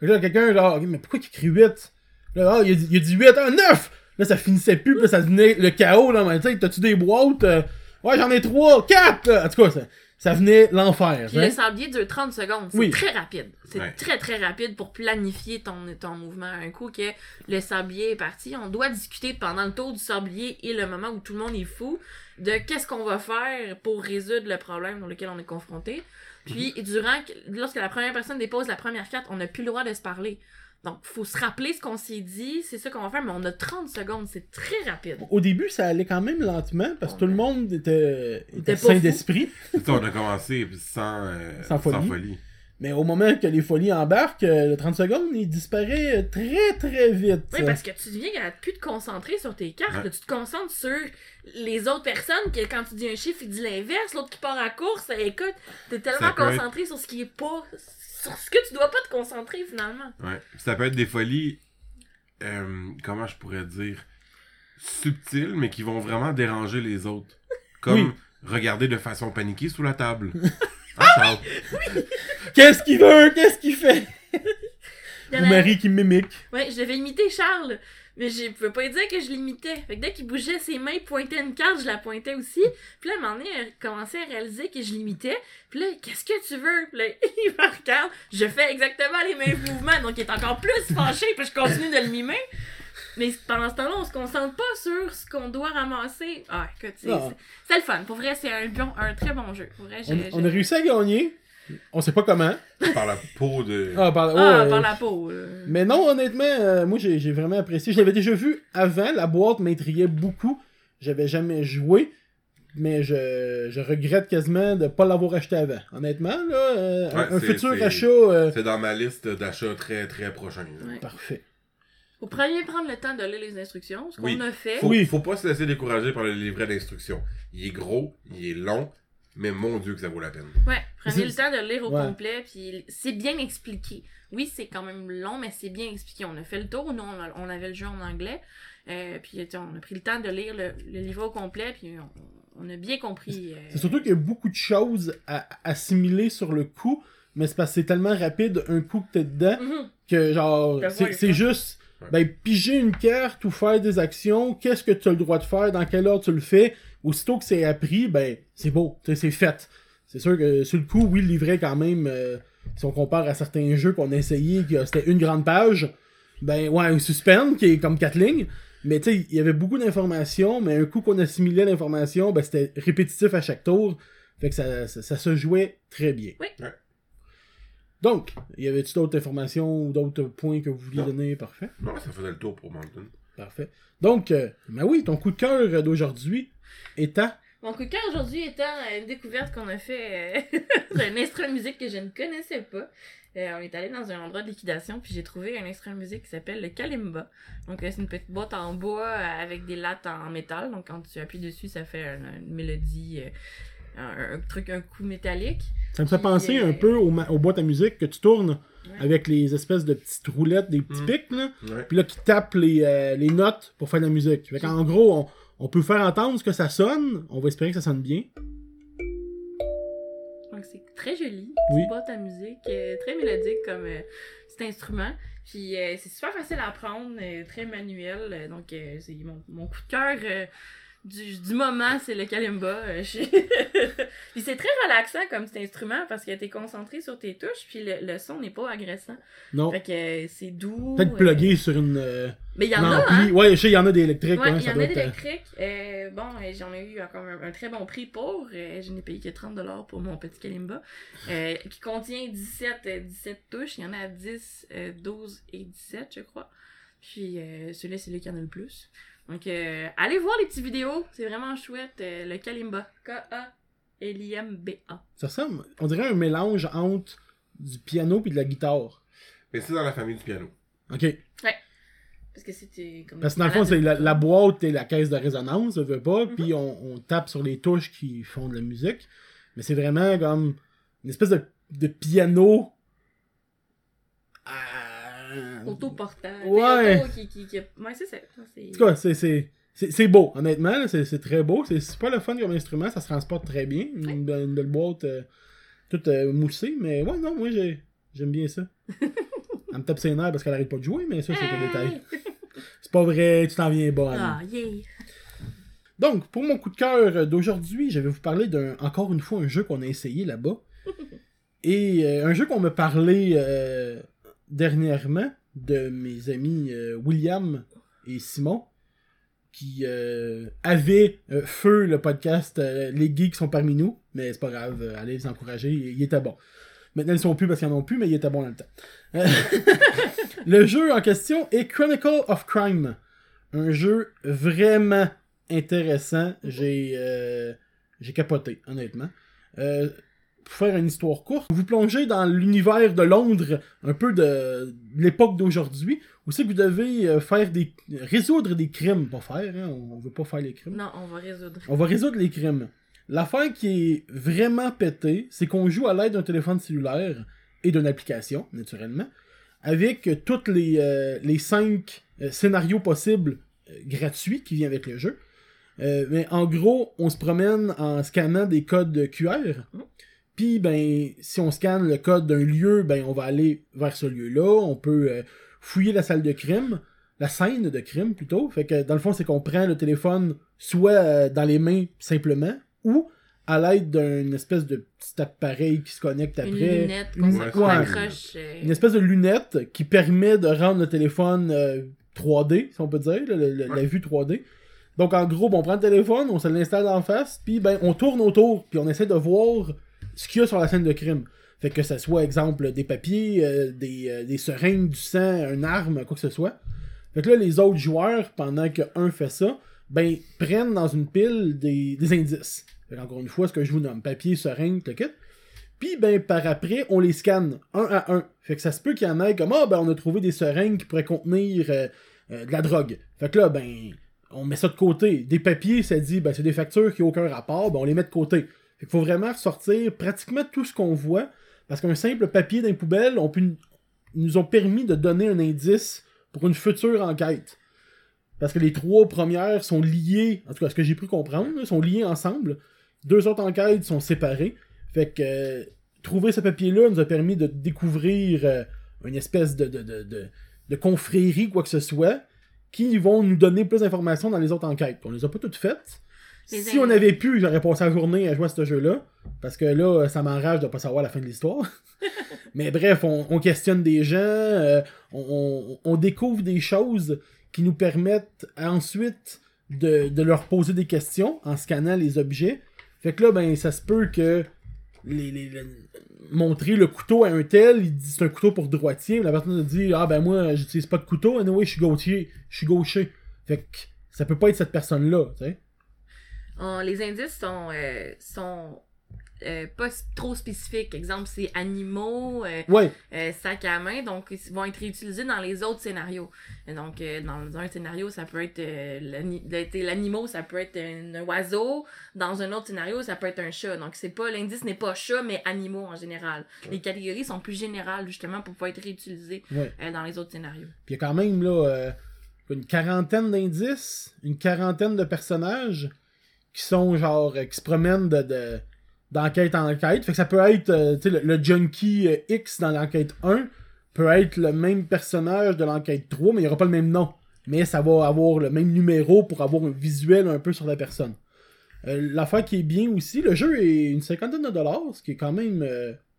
S1: Fait que là, quelqu'un, genre, mais pourquoi il écrit 8? Là, ah, il a dit, il a dit 8, ah, 9! Là, ça finissait plus, puis là, ça devenait le chaos, là, mais tu sais, t'as-tu des boîtes? Euh, ouais, j'en ai 3, 4! En tout cas, ça, ça venait l'enfer.
S2: Puis
S1: hein?
S2: le sablier dure 30 secondes. C'est
S1: Oui.
S2: très rapide. C'est
S3: Ouais.
S2: très très rapide pour planifier ton, ton mouvement. Un coup que le sablier est parti, on doit discuter pendant le tour du sablier et le moment où tout le monde est fou de qu'est-ce qu'on va faire pour résoudre le problème dans lequel on est confronté. Puis durant que- lorsque la première personne dépose la première carte, on n'a plus le droit de se parler. Donc, faut se rappeler ce qu'on s'est dit, c'est ça qu'on va faire, mais on a 30 secondes, c'est très rapide.
S1: Au début, ça allait quand même lentement parce que tout le monde était, était sain d'esprit.
S3: C'est ça, on a commencé sans, euh,
S1: Sans folie. Mais au moment que les folies embarquent, euh, le 30 secondes, il disparaît très très vite.
S2: Oui, parce que tu deviens à plus te concentrer sur tes cartes,
S3: Ouais.
S2: tu te concentres sur les autres personnes, que quand tu dis un chiffre, il dit l'inverse, l'autre qui part à course, euh, écoute, t'es tellement
S3: être-
S2: concentré sur ce qui est pas. sur ce que tu dois pas te concentrer finalement.
S3: Ouais. Puis Ça peut être des folies, euh, comment je pourrais dire, subtiles, mais qui vont vraiment déranger les autres. Comme
S1: Oui.
S3: regarder de façon paniquée sous la table. Ah, Charles.
S1: Qu'est-ce qu'il veut? Qu'est-ce qu'il fait? Ou Marie qui me mimique.
S2: Ouais, je devais imiter Charles, mais je pouvais pas dire que je l'imitais. Fait que dès qu'il bougeait ses mains, il pointait une carte, je la pointais aussi. Puis là, à un moment donné, elle commençait à réaliser que je l'imitais. Puis là, qu'est-ce que tu veux? Puis là, il me regarde, je fais exactement les mêmes mouvements, donc il est encore plus fâché, puis je continue de le mimer. Mais pendant ce temps-là, on se concentre pas sur ce qu'on doit ramasser. Ah, écoute, c'est le fun. Pour vrai, c'est un, bon, un très bon jeu. Pour vrai,
S1: On, a réussi à gagner. On sait pas comment.
S3: Par la peau de.
S1: Ah, par,
S2: Ah, par
S1: euh,
S2: la peau. là.
S1: Mais non, honnêtement, euh, moi j'ai vraiment apprécié. Je l'avais déjà vu avant, la boîte m'intriguait beaucoup. J'avais jamais joué, mais je, je regrette quasiment de pas l'avoir acheté avant. Honnêtement, là, euh, un-
S3: Ouais,
S1: un
S3: c'est-
S1: futur achat euh,
S3: C'est dans ma liste d'achats très très prochain.
S2: Ouais.
S1: parfait.
S2: Faut premier prendre le temps de lire les instructions, ce qu'on
S3: Oui.
S2: a fait.
S3: Faut,
S1: Oui.
S3: faut pas se laisser décourager par le livret d'instructions. Il est gros, il est long, mais mon dieu que ça vaut la peine.
S2: Ouais, prenez le temps de le lire au
S1: Ouais.
S2: complet, puis c'est bien expliqué. Oui, c'est quand même long, mais c'est bien expliqué. On a fait le tour, nous, on, a- on avait le jeu en anglais, euh, puis on a pris le temps de lire le, le livre au complet, puis on, on a bien compris. euh,
S1: C'est surtout qu'il y a beaucoup de choses à assimiler sur le coup, mais c'est parce que c'est tellement rapide un coup que t'es dedans
S2: mhm.
S1: que genre c'est juste. Ben piger une carte ou faire des actions, qu'est-ce que tu as le droit de faire, dans quelle heure tu le fais, aussitôt que c'est appris, ben c'est beau, tu sais, c'est fait. C'est sûr que sur le coup, oui, le livret quand même, euh, si on compare à certains jeux qu'on a essayé, que c'était une grande page, ben ouais, un suspend qui est comme quatre lignes, mais tu sais, il y avait beaucoup d'informations, mais un coup qu'on assimilait l'information, ben c'était répétitif à chaque tour, fait que ça, ça, ça se jouait très bien.
S2: Oui.
S3: Ouais.
S1: Donc, y avait-tu d'autres informations ou d'autres points que vous vouliez
S3: Non.
S1: donner? Parfait.
S3: Non, ça faisait le tour pour Mountain.
S1: Parfait. Donc, euh, ben oui, ton coup de cœur d'aujourd'hui est à
S2: Mon coup de cœur aujourd'hui étant une découverte qu'on a fait euh, d'un instrument de musique que je ne connaissais pas. Euh, on est allé dans un endroit de liquidation, puis j'ai trouvé un instrument de musique qui s'appelle le kalimba. Donc, euh, c'est une petite boîte en bois euh, avec des lattes en métal. Donc, quand tu appuies dessus, ça fait une, une mélodie, euh, un, un truc, un coup métallique.
S1: Ça me fait penser
S2: euh,
S1: un peu aux, ma- aux boîtes à musique que tu tournes
S2: Ouais.
S1: avec les espèces de petites roulettes, des petits
S3: Mm.
S1: pics, là.
S3: Ouais.
S1: Puis là, qui tapent les, euh, les notes pour faire de la musique. Fait qu'en gros, on, on peut faire entendre ce que ça sonne. On va espérer que ça sonne bien.
S2: Donc, c'est très joli.
S1: Oui.
S2: Boîte à musique, euh, très mélodique comme euh, cet instrument. Puis, euh, c'est super facile à apprendre, euh, très manuel. euh, donc, euh, c'est mon, mon coup de cœur euh, du, du moment, c'est le kalimba. euh, je- puis, c'est très relaxant comme cet instrument parce que t'es concentré sur tes touches, puis le, le son n'est pas agressant.
S1: Non.
S2: Fait que c'est doux.
S1: Peut-être
S2: euh,
S1: plugué sur une. euh,
S2: Mais il y en a, hein?
S1: Ouais, je sais, il y en a des électriques.
S2: Ouais,
S1: hein,
S2: il y en a
S1: être, euh,
S2: d'électriques. Euh, bon, j'en ai eu encore un, un très bon prix pour. Je n'ai payé que 30$ pour mon petit kalimba. qui contient 17, euh, 17 touches. Il y en a 10, euh, 12 et 17, je crois. Puis celui-là, c'est lui qui en a le plus. Donc, euh, allez voir les petites vidéos. C'est vraiment chouette. euh, le kalimba. K-A-L-I-M-B-A.
S1: Ça ressemble, on dirait un mélange entre du piano puis de la guitare.
S3: Mais c'est dans la famille du piano.
S1: Ok.
S2: Parce que c'était comme.
S1: Parce que dans le fond, c'est la, la boîte et la caisse de résonance, je veux pas, puis on, on tape sur les touches qui font de la musique. Mais c'est vraiment comme une espèce de, de piano. Euh,
S2: Autoportant.
S1: Ouais.
S2: Auto qui, qui, qui... Ouais, c'est ça. C'est-
S1: En tout cas, c'est- c'est beau, honnêtement, c'est c'est très beau. C'est super le fun comme instrument, ça se transporte très bien. Une, belle- une belle boîte euh, toute euh, moussée, mais ouais, non, moi j'ai- j'aime bien ça. Elle me tape ses nerfs parce qu'elle arrête pas de jouer, mais ça, c'est un
S2: Hey!
S1: détail. C'est pas vrai, tu t'en viens bonne.
S2: Ah, yeah!
S1: Donc, pour mon coup de cœur d'aujourd'hui, je vais vous parler d'un, encore une fois, un jeu qu'on a essayé là-bas. Et euh, un jeu qu'on m'a parlé dernièrement de mes amis euh, William et Simon, qui euh, avaient euh, feu le podcast Les Geeks sont parmi nous, mais c'est pas grave, allez les encourager, il, était bon. Maintenant, ils sont plus parce qu'ils en ont plus, mais il était bon dans le temps. Le jeu en question est Chronicle of Crime. Un jeu vraiment intéressant. J'ai j'ai capoté, honnêtement. Pour faire une histoire courte, vous plongez dans l'univers de Londres, un peu de, l'époque d'aujourd'hui, où c'est que vous devez euh, faire des résoudre des crimes, pas faire, hein, on, veut pas faire les crimes.
S2: Non, on va résoudre.
S1: On va résoudre les crimes. L'affaire qui est vraiment pétée, c'est qu'on joue à l'aide d'un téléphone cellulaire et d'une application, naturellement, avec tous les, euh, les cinq euh, scénarios possibles euh, gratuits qui viennent avec le jeu. Mais en gros, on se promène en scannant des codes QR. Puis, ben, si on scanne le code d'un lieu, ben, on va aller vers ce lieu-là. On peut euh, fouiller la salle de crime, la scène de crime plutôt. Fait que dans le fond, c'est qu'on prend le téléphone soit euh, dans les mains simplement, ou à l'aide d'une espèce de petit appareil qui se connecte
S2: Une
S1: après.
S2: lunette
S1: Une-
S2: qu'on
S3: ouais,
S2: qu'on
S1: ouais.
S2: accroche. euh,
S1: Une espèce de lunette qui permet de rendre le téléphone euh, 3D, si on peut dire, le- le- la vue 3D. Donc en gros, on prend le téléphone, on se l'installe en face, puis ben on tourne autour, puis on essaie de voir ce qu'il y a sur la scène de crime. Fait que ça soit, exemple, des papiers, euh, des, euh, des seringues, du sang, une arme, quoi que ce soit. Fait que là, les autres joueurs, pendant que un fait ça, ben, prennent dans une pile des, des indices. Fait encore une fois, ce que je vous nomme, papier, seringue, le kit. Puis, ben, par après, on les scanne un à un. Fait que ça se peut qu'il y en ait comme, ah, ben, on a trouvé des seringues qui pourraient contenir euh, de la drogue. Fait que là, ben, on met ça de côté. Des papiers, ça dit, ben, c'est des factures qui n'ont aucun rapport, ben, on les met de côté. Qu'il faut vraiment ressortir pratiquement tout ce qu'on voit, parce qu'un simple papier d'un poubelle, nous ont permis de donner un indice pour une future enquête. Parce que les trois premières sont liées, en tout cas, ce que j'ai pu comprendre, sont liées ensemble. Deux autres enquêtes sont séparées. Fait que euh, trouver ce papier-là nous a permis de découvrir euh, une espèce de, de confrérie, quoi que ce soit, qui vont nous donner plus d'informations dans les autres enquêtes. On les a pas toutes faites.
S2: Les
S1: si on avait pu, j'aurais passé la journée à jouer à ce jeu-là. Parce que là, ça m'enrage de pas savoir la fin de l'histoire. Mais bref, on, on questionne des gens, euh, on, on- on découvre des choses qui nous permettent ensuite de, de leur poser des questions en scannant les objets. Fait que là, ben, ça se peut que les, les- les- montrer le couteau à un tel, il dit c'est un couteau pour droitier, la personne dit ah ben moi j'utilise pas de couteau, anyway je suis gaucher, je suis gaucher. Fait que ça peut pas être cette personne-là, tu sais.
S2: On- les indices sont, euh, sont euh, pas trop spécifiques. Exemple, c'est animaux, euh,
S1: Ouais,
S2: euh, sac à main, donc ils vont être réutilisés dans les autres scénarios. Et donc, dans un scénario, ça peut être l'animal, ça peut être un oiseau. Dans un autre scénario, ça peut être un chat. Donc, c'est pas l'indice n'est pas chat, mais animaux en général. Les catégories sont plus générales justement pour pouvoir être réutilisées
S1: ouais.
S2: dans les autres scénarios.
S1: Puis il y a quand même là une quarantaine d'indices, une quarantaine de personnages qui sont genre euh, qui se promènent de, de- d'enquête en enquête. Fait que ça peut être euh, le, le junkie euh, X dans l'enquête 1 peut être le même personnage de l'enquête 3, mais il n'y aura pas le même nom. Mais ça va avoir le même numéro pour avoir un visuel un peu sur la personne. Euh, L'affaire qui est bien aussi, le jeu est une cinquantaine de dollars, ce qui est quand même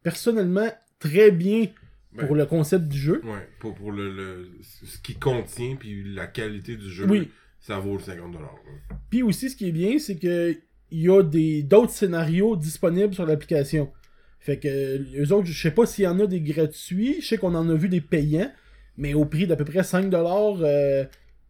S1: personnellement très bien
S3: Ben,
S1: pour le concept du jeu.
S3: Ouais, pour, pour le, le- ce qui contient, puis la qualité du jeu,
S1: Oui.
S3: Ça vaut le 50$. là.
S1: Puis aussi, ce qui est bien, c'est que il y a des d'autres scénarios disponibles sur l'application. Fait que euh, eux autres, je sais pas s'il y en a des gratuits, je sais qu'on en a vu des payants, mais au prix d'à peu près 5$ euh,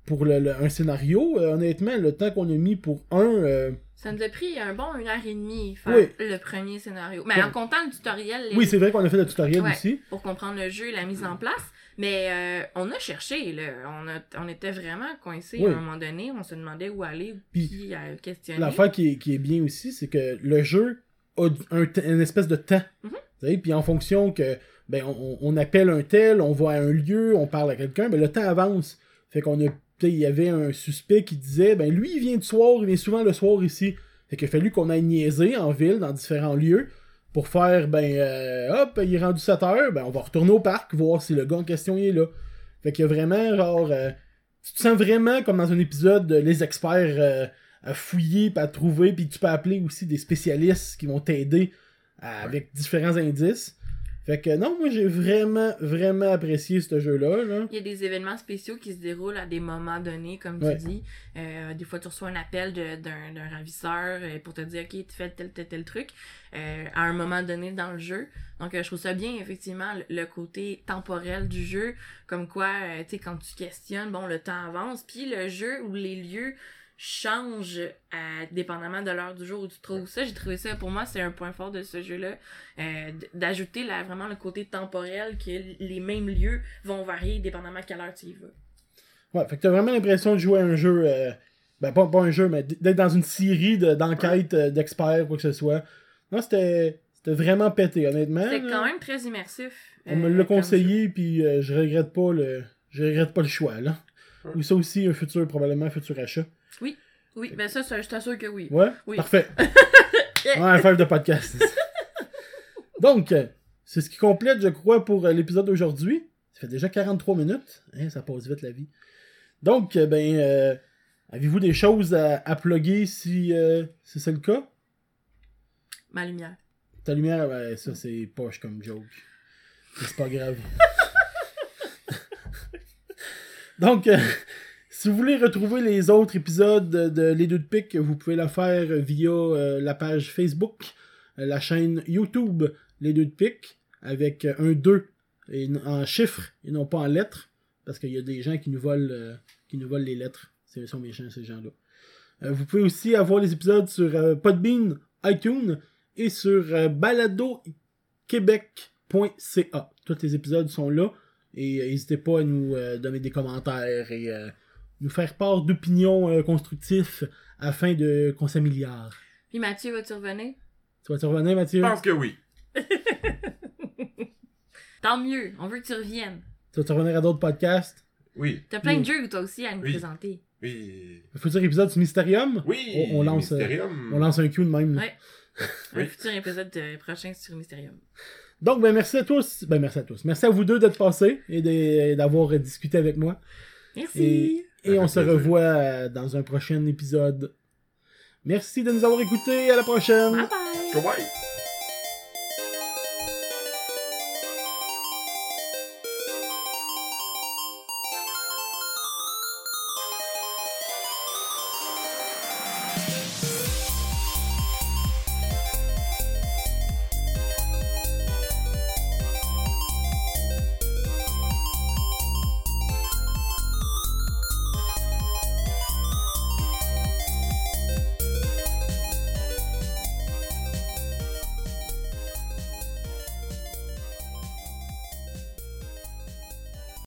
S1: pour le, le- un scénario, euh, honnêtement, le temps qu'on a mis pour un, euh,
S2: Ça nous a pris un bon une heure et demie faire
S1: Oui.
S2: le premier scénario. Mais en comptant le tutoriel, les-
S1: oui, c'est vrai qu'on a fait le tutoriel
S2: Ouais.
S1: aussi.
S2: pour comprendre le jeu et la mise en place. Mais euh, on a cherché, là. On, a, on était vraiment coincés
S1: Oui.
S2: à un moment donné. On se demandait où aller,
S1: Puis,
S2: qui à questionner.
S1: L'affaire qui est, qui est bien aussi, c'est que le jeu a un, une espèce de temps.
S2: Mhm.
S1: Puis en fonction que ben on, on appelle un tel, on va à un lieu, on parle à quelqu'un, ben le temps avance. Fait qu'on a. Il y avait un suspect qui disait ben lui il vient du soir, il vient souvent le soir ici. Fait qu'il a fallu qu'on aille niaiser en ville, dans différents lieux, pour faire ben euh, hop, il est rendu 7 heures, ben on va retourner au parc, voir si le gars en question il est là. Fait qu'il y a vraiment genre. euh, tu te sens vraiment comme dans un épisode de Les Experts euh, à fouiller, puis à trouver, puis tu peux appeler aussi des spécialistes qui vont t'aider avec différents indices. Fait que non, moi j'ai vraiment, vraiment apprécié ce jeu-là. Là.
S2: Il y a des événements spéciaux qui se déroulent à des moments donnés, comme
S1: Ouais.
S2: tu dis. Euh, des fois, tu reçois un appel d'un ravisseur euh, pour te dire, OK, tu fais tel, tel, tel truc euh, à un moment donné dans le jeu. Donc, euh, je trouve ça bien, effectivement, le, côté temporel du jeu. Comme quoi, tu sais, quand tu questionnes, bon, le temps avance. Puis le jeu ou les lieux changent euh, dépendamment de l'heure du jour où tu trouves ça. J'ai trouvé ça, pour moi, c'est un point fort de ce jeu-là. euh, D'ajouter là, vraiment le côté temporel que les mêmes lieux vont varier dépendamment à quelle heure tu y vas.
S1: Ouais, fait que t'as vraiment l'impression de jouer à un jeu. euh, ben, pas, pas un jeu, mais d'être dans une série de- d'enquêtes d'experts, quoi que ce soit. Non, c'était c'était vraiment pété, honnêtement.
S2: C'était quand même très immersif.
S1: On me l'a conseillé, puis euh, je regrette pas le. Je regrette pas le choix, là.
S3: Ouais.
S1: Ou ça aussi, un futur, probablement un futur achat.
S2: Jeu. Oui, ben ça, ça, je t'assure que oui.
S1: Ouais?
S2: Oui.
S1: Parfait. ouais, un de podcast. Donc, c'est ce qui complète, je crois, pour euh, l'épisode d'aujourd'hui. Ça fait déjà 43 minutes. Hein, ça passe vite la vie. Donc, euh, ben, euh, avez-vous des choses à, à plugger si, euh, si c'est le cas?
S2: Ma lumière.
S1: Ta lumière, ben, ça c'est poche comme joke. C'est pas grave. Donc, euh, si vous voulez retrouver les autres épisodes de, Les Deux de Pique, vous pouvez le faire via euh, la page Facebook, euh, la chaîne YouTube Les Deux de Pique, avec un 2 et n- en chiffres et non pas en lettres, parce qu'il y a des gens qui nous volent, euh, qui nous volent les lettres. C'est- sont méchants, ces gens-là. Vous pouvez aussi avoir les épisodes sur Podbean, iTunes et sur baladoquebec.ca. Tous les épisodes sont là et n'hésitez pas à nous donner des commentaires et nous faire part d'opinions euh, constructives afin de qu'on s'améliore.
S2: Puis Mathieu, vas-tu revenir?
S1: Tu vas-tu revenir, Mathieu?
S3: Je pense que oui.
S2: Tant mieux, on veut que tu reviennes.
S1: Tu vas-tu revenir à d'autres podcasts?
S3: Oui.
S2: T'as plein
S1: Oui.
S2: de jeux, toi aussi, à nous
S3: Oui.
S2: présenter.
S3: Oui.
S1: Un futur épisode sur Mysterium?
S3: Oui.
S1: On- on lance, euh,
S3: Mysterium.
S1: On lance un cue de même.
S2: Ouais.
S3: Oui.
S2: Un futur épisode euh, prochain sur Mysterium.
S1: Donc, ben merci à tous. Ben merci à tous. Merci à vous deux d'être passés et d'avoir discuté avec moi.
S2: Merci!
S1: Et, et on se revoit euh, dans un prochain épisode. Merci de nous avoir écoutés. À la prochaine.
S2: Bye bye!
S3: Goodbye.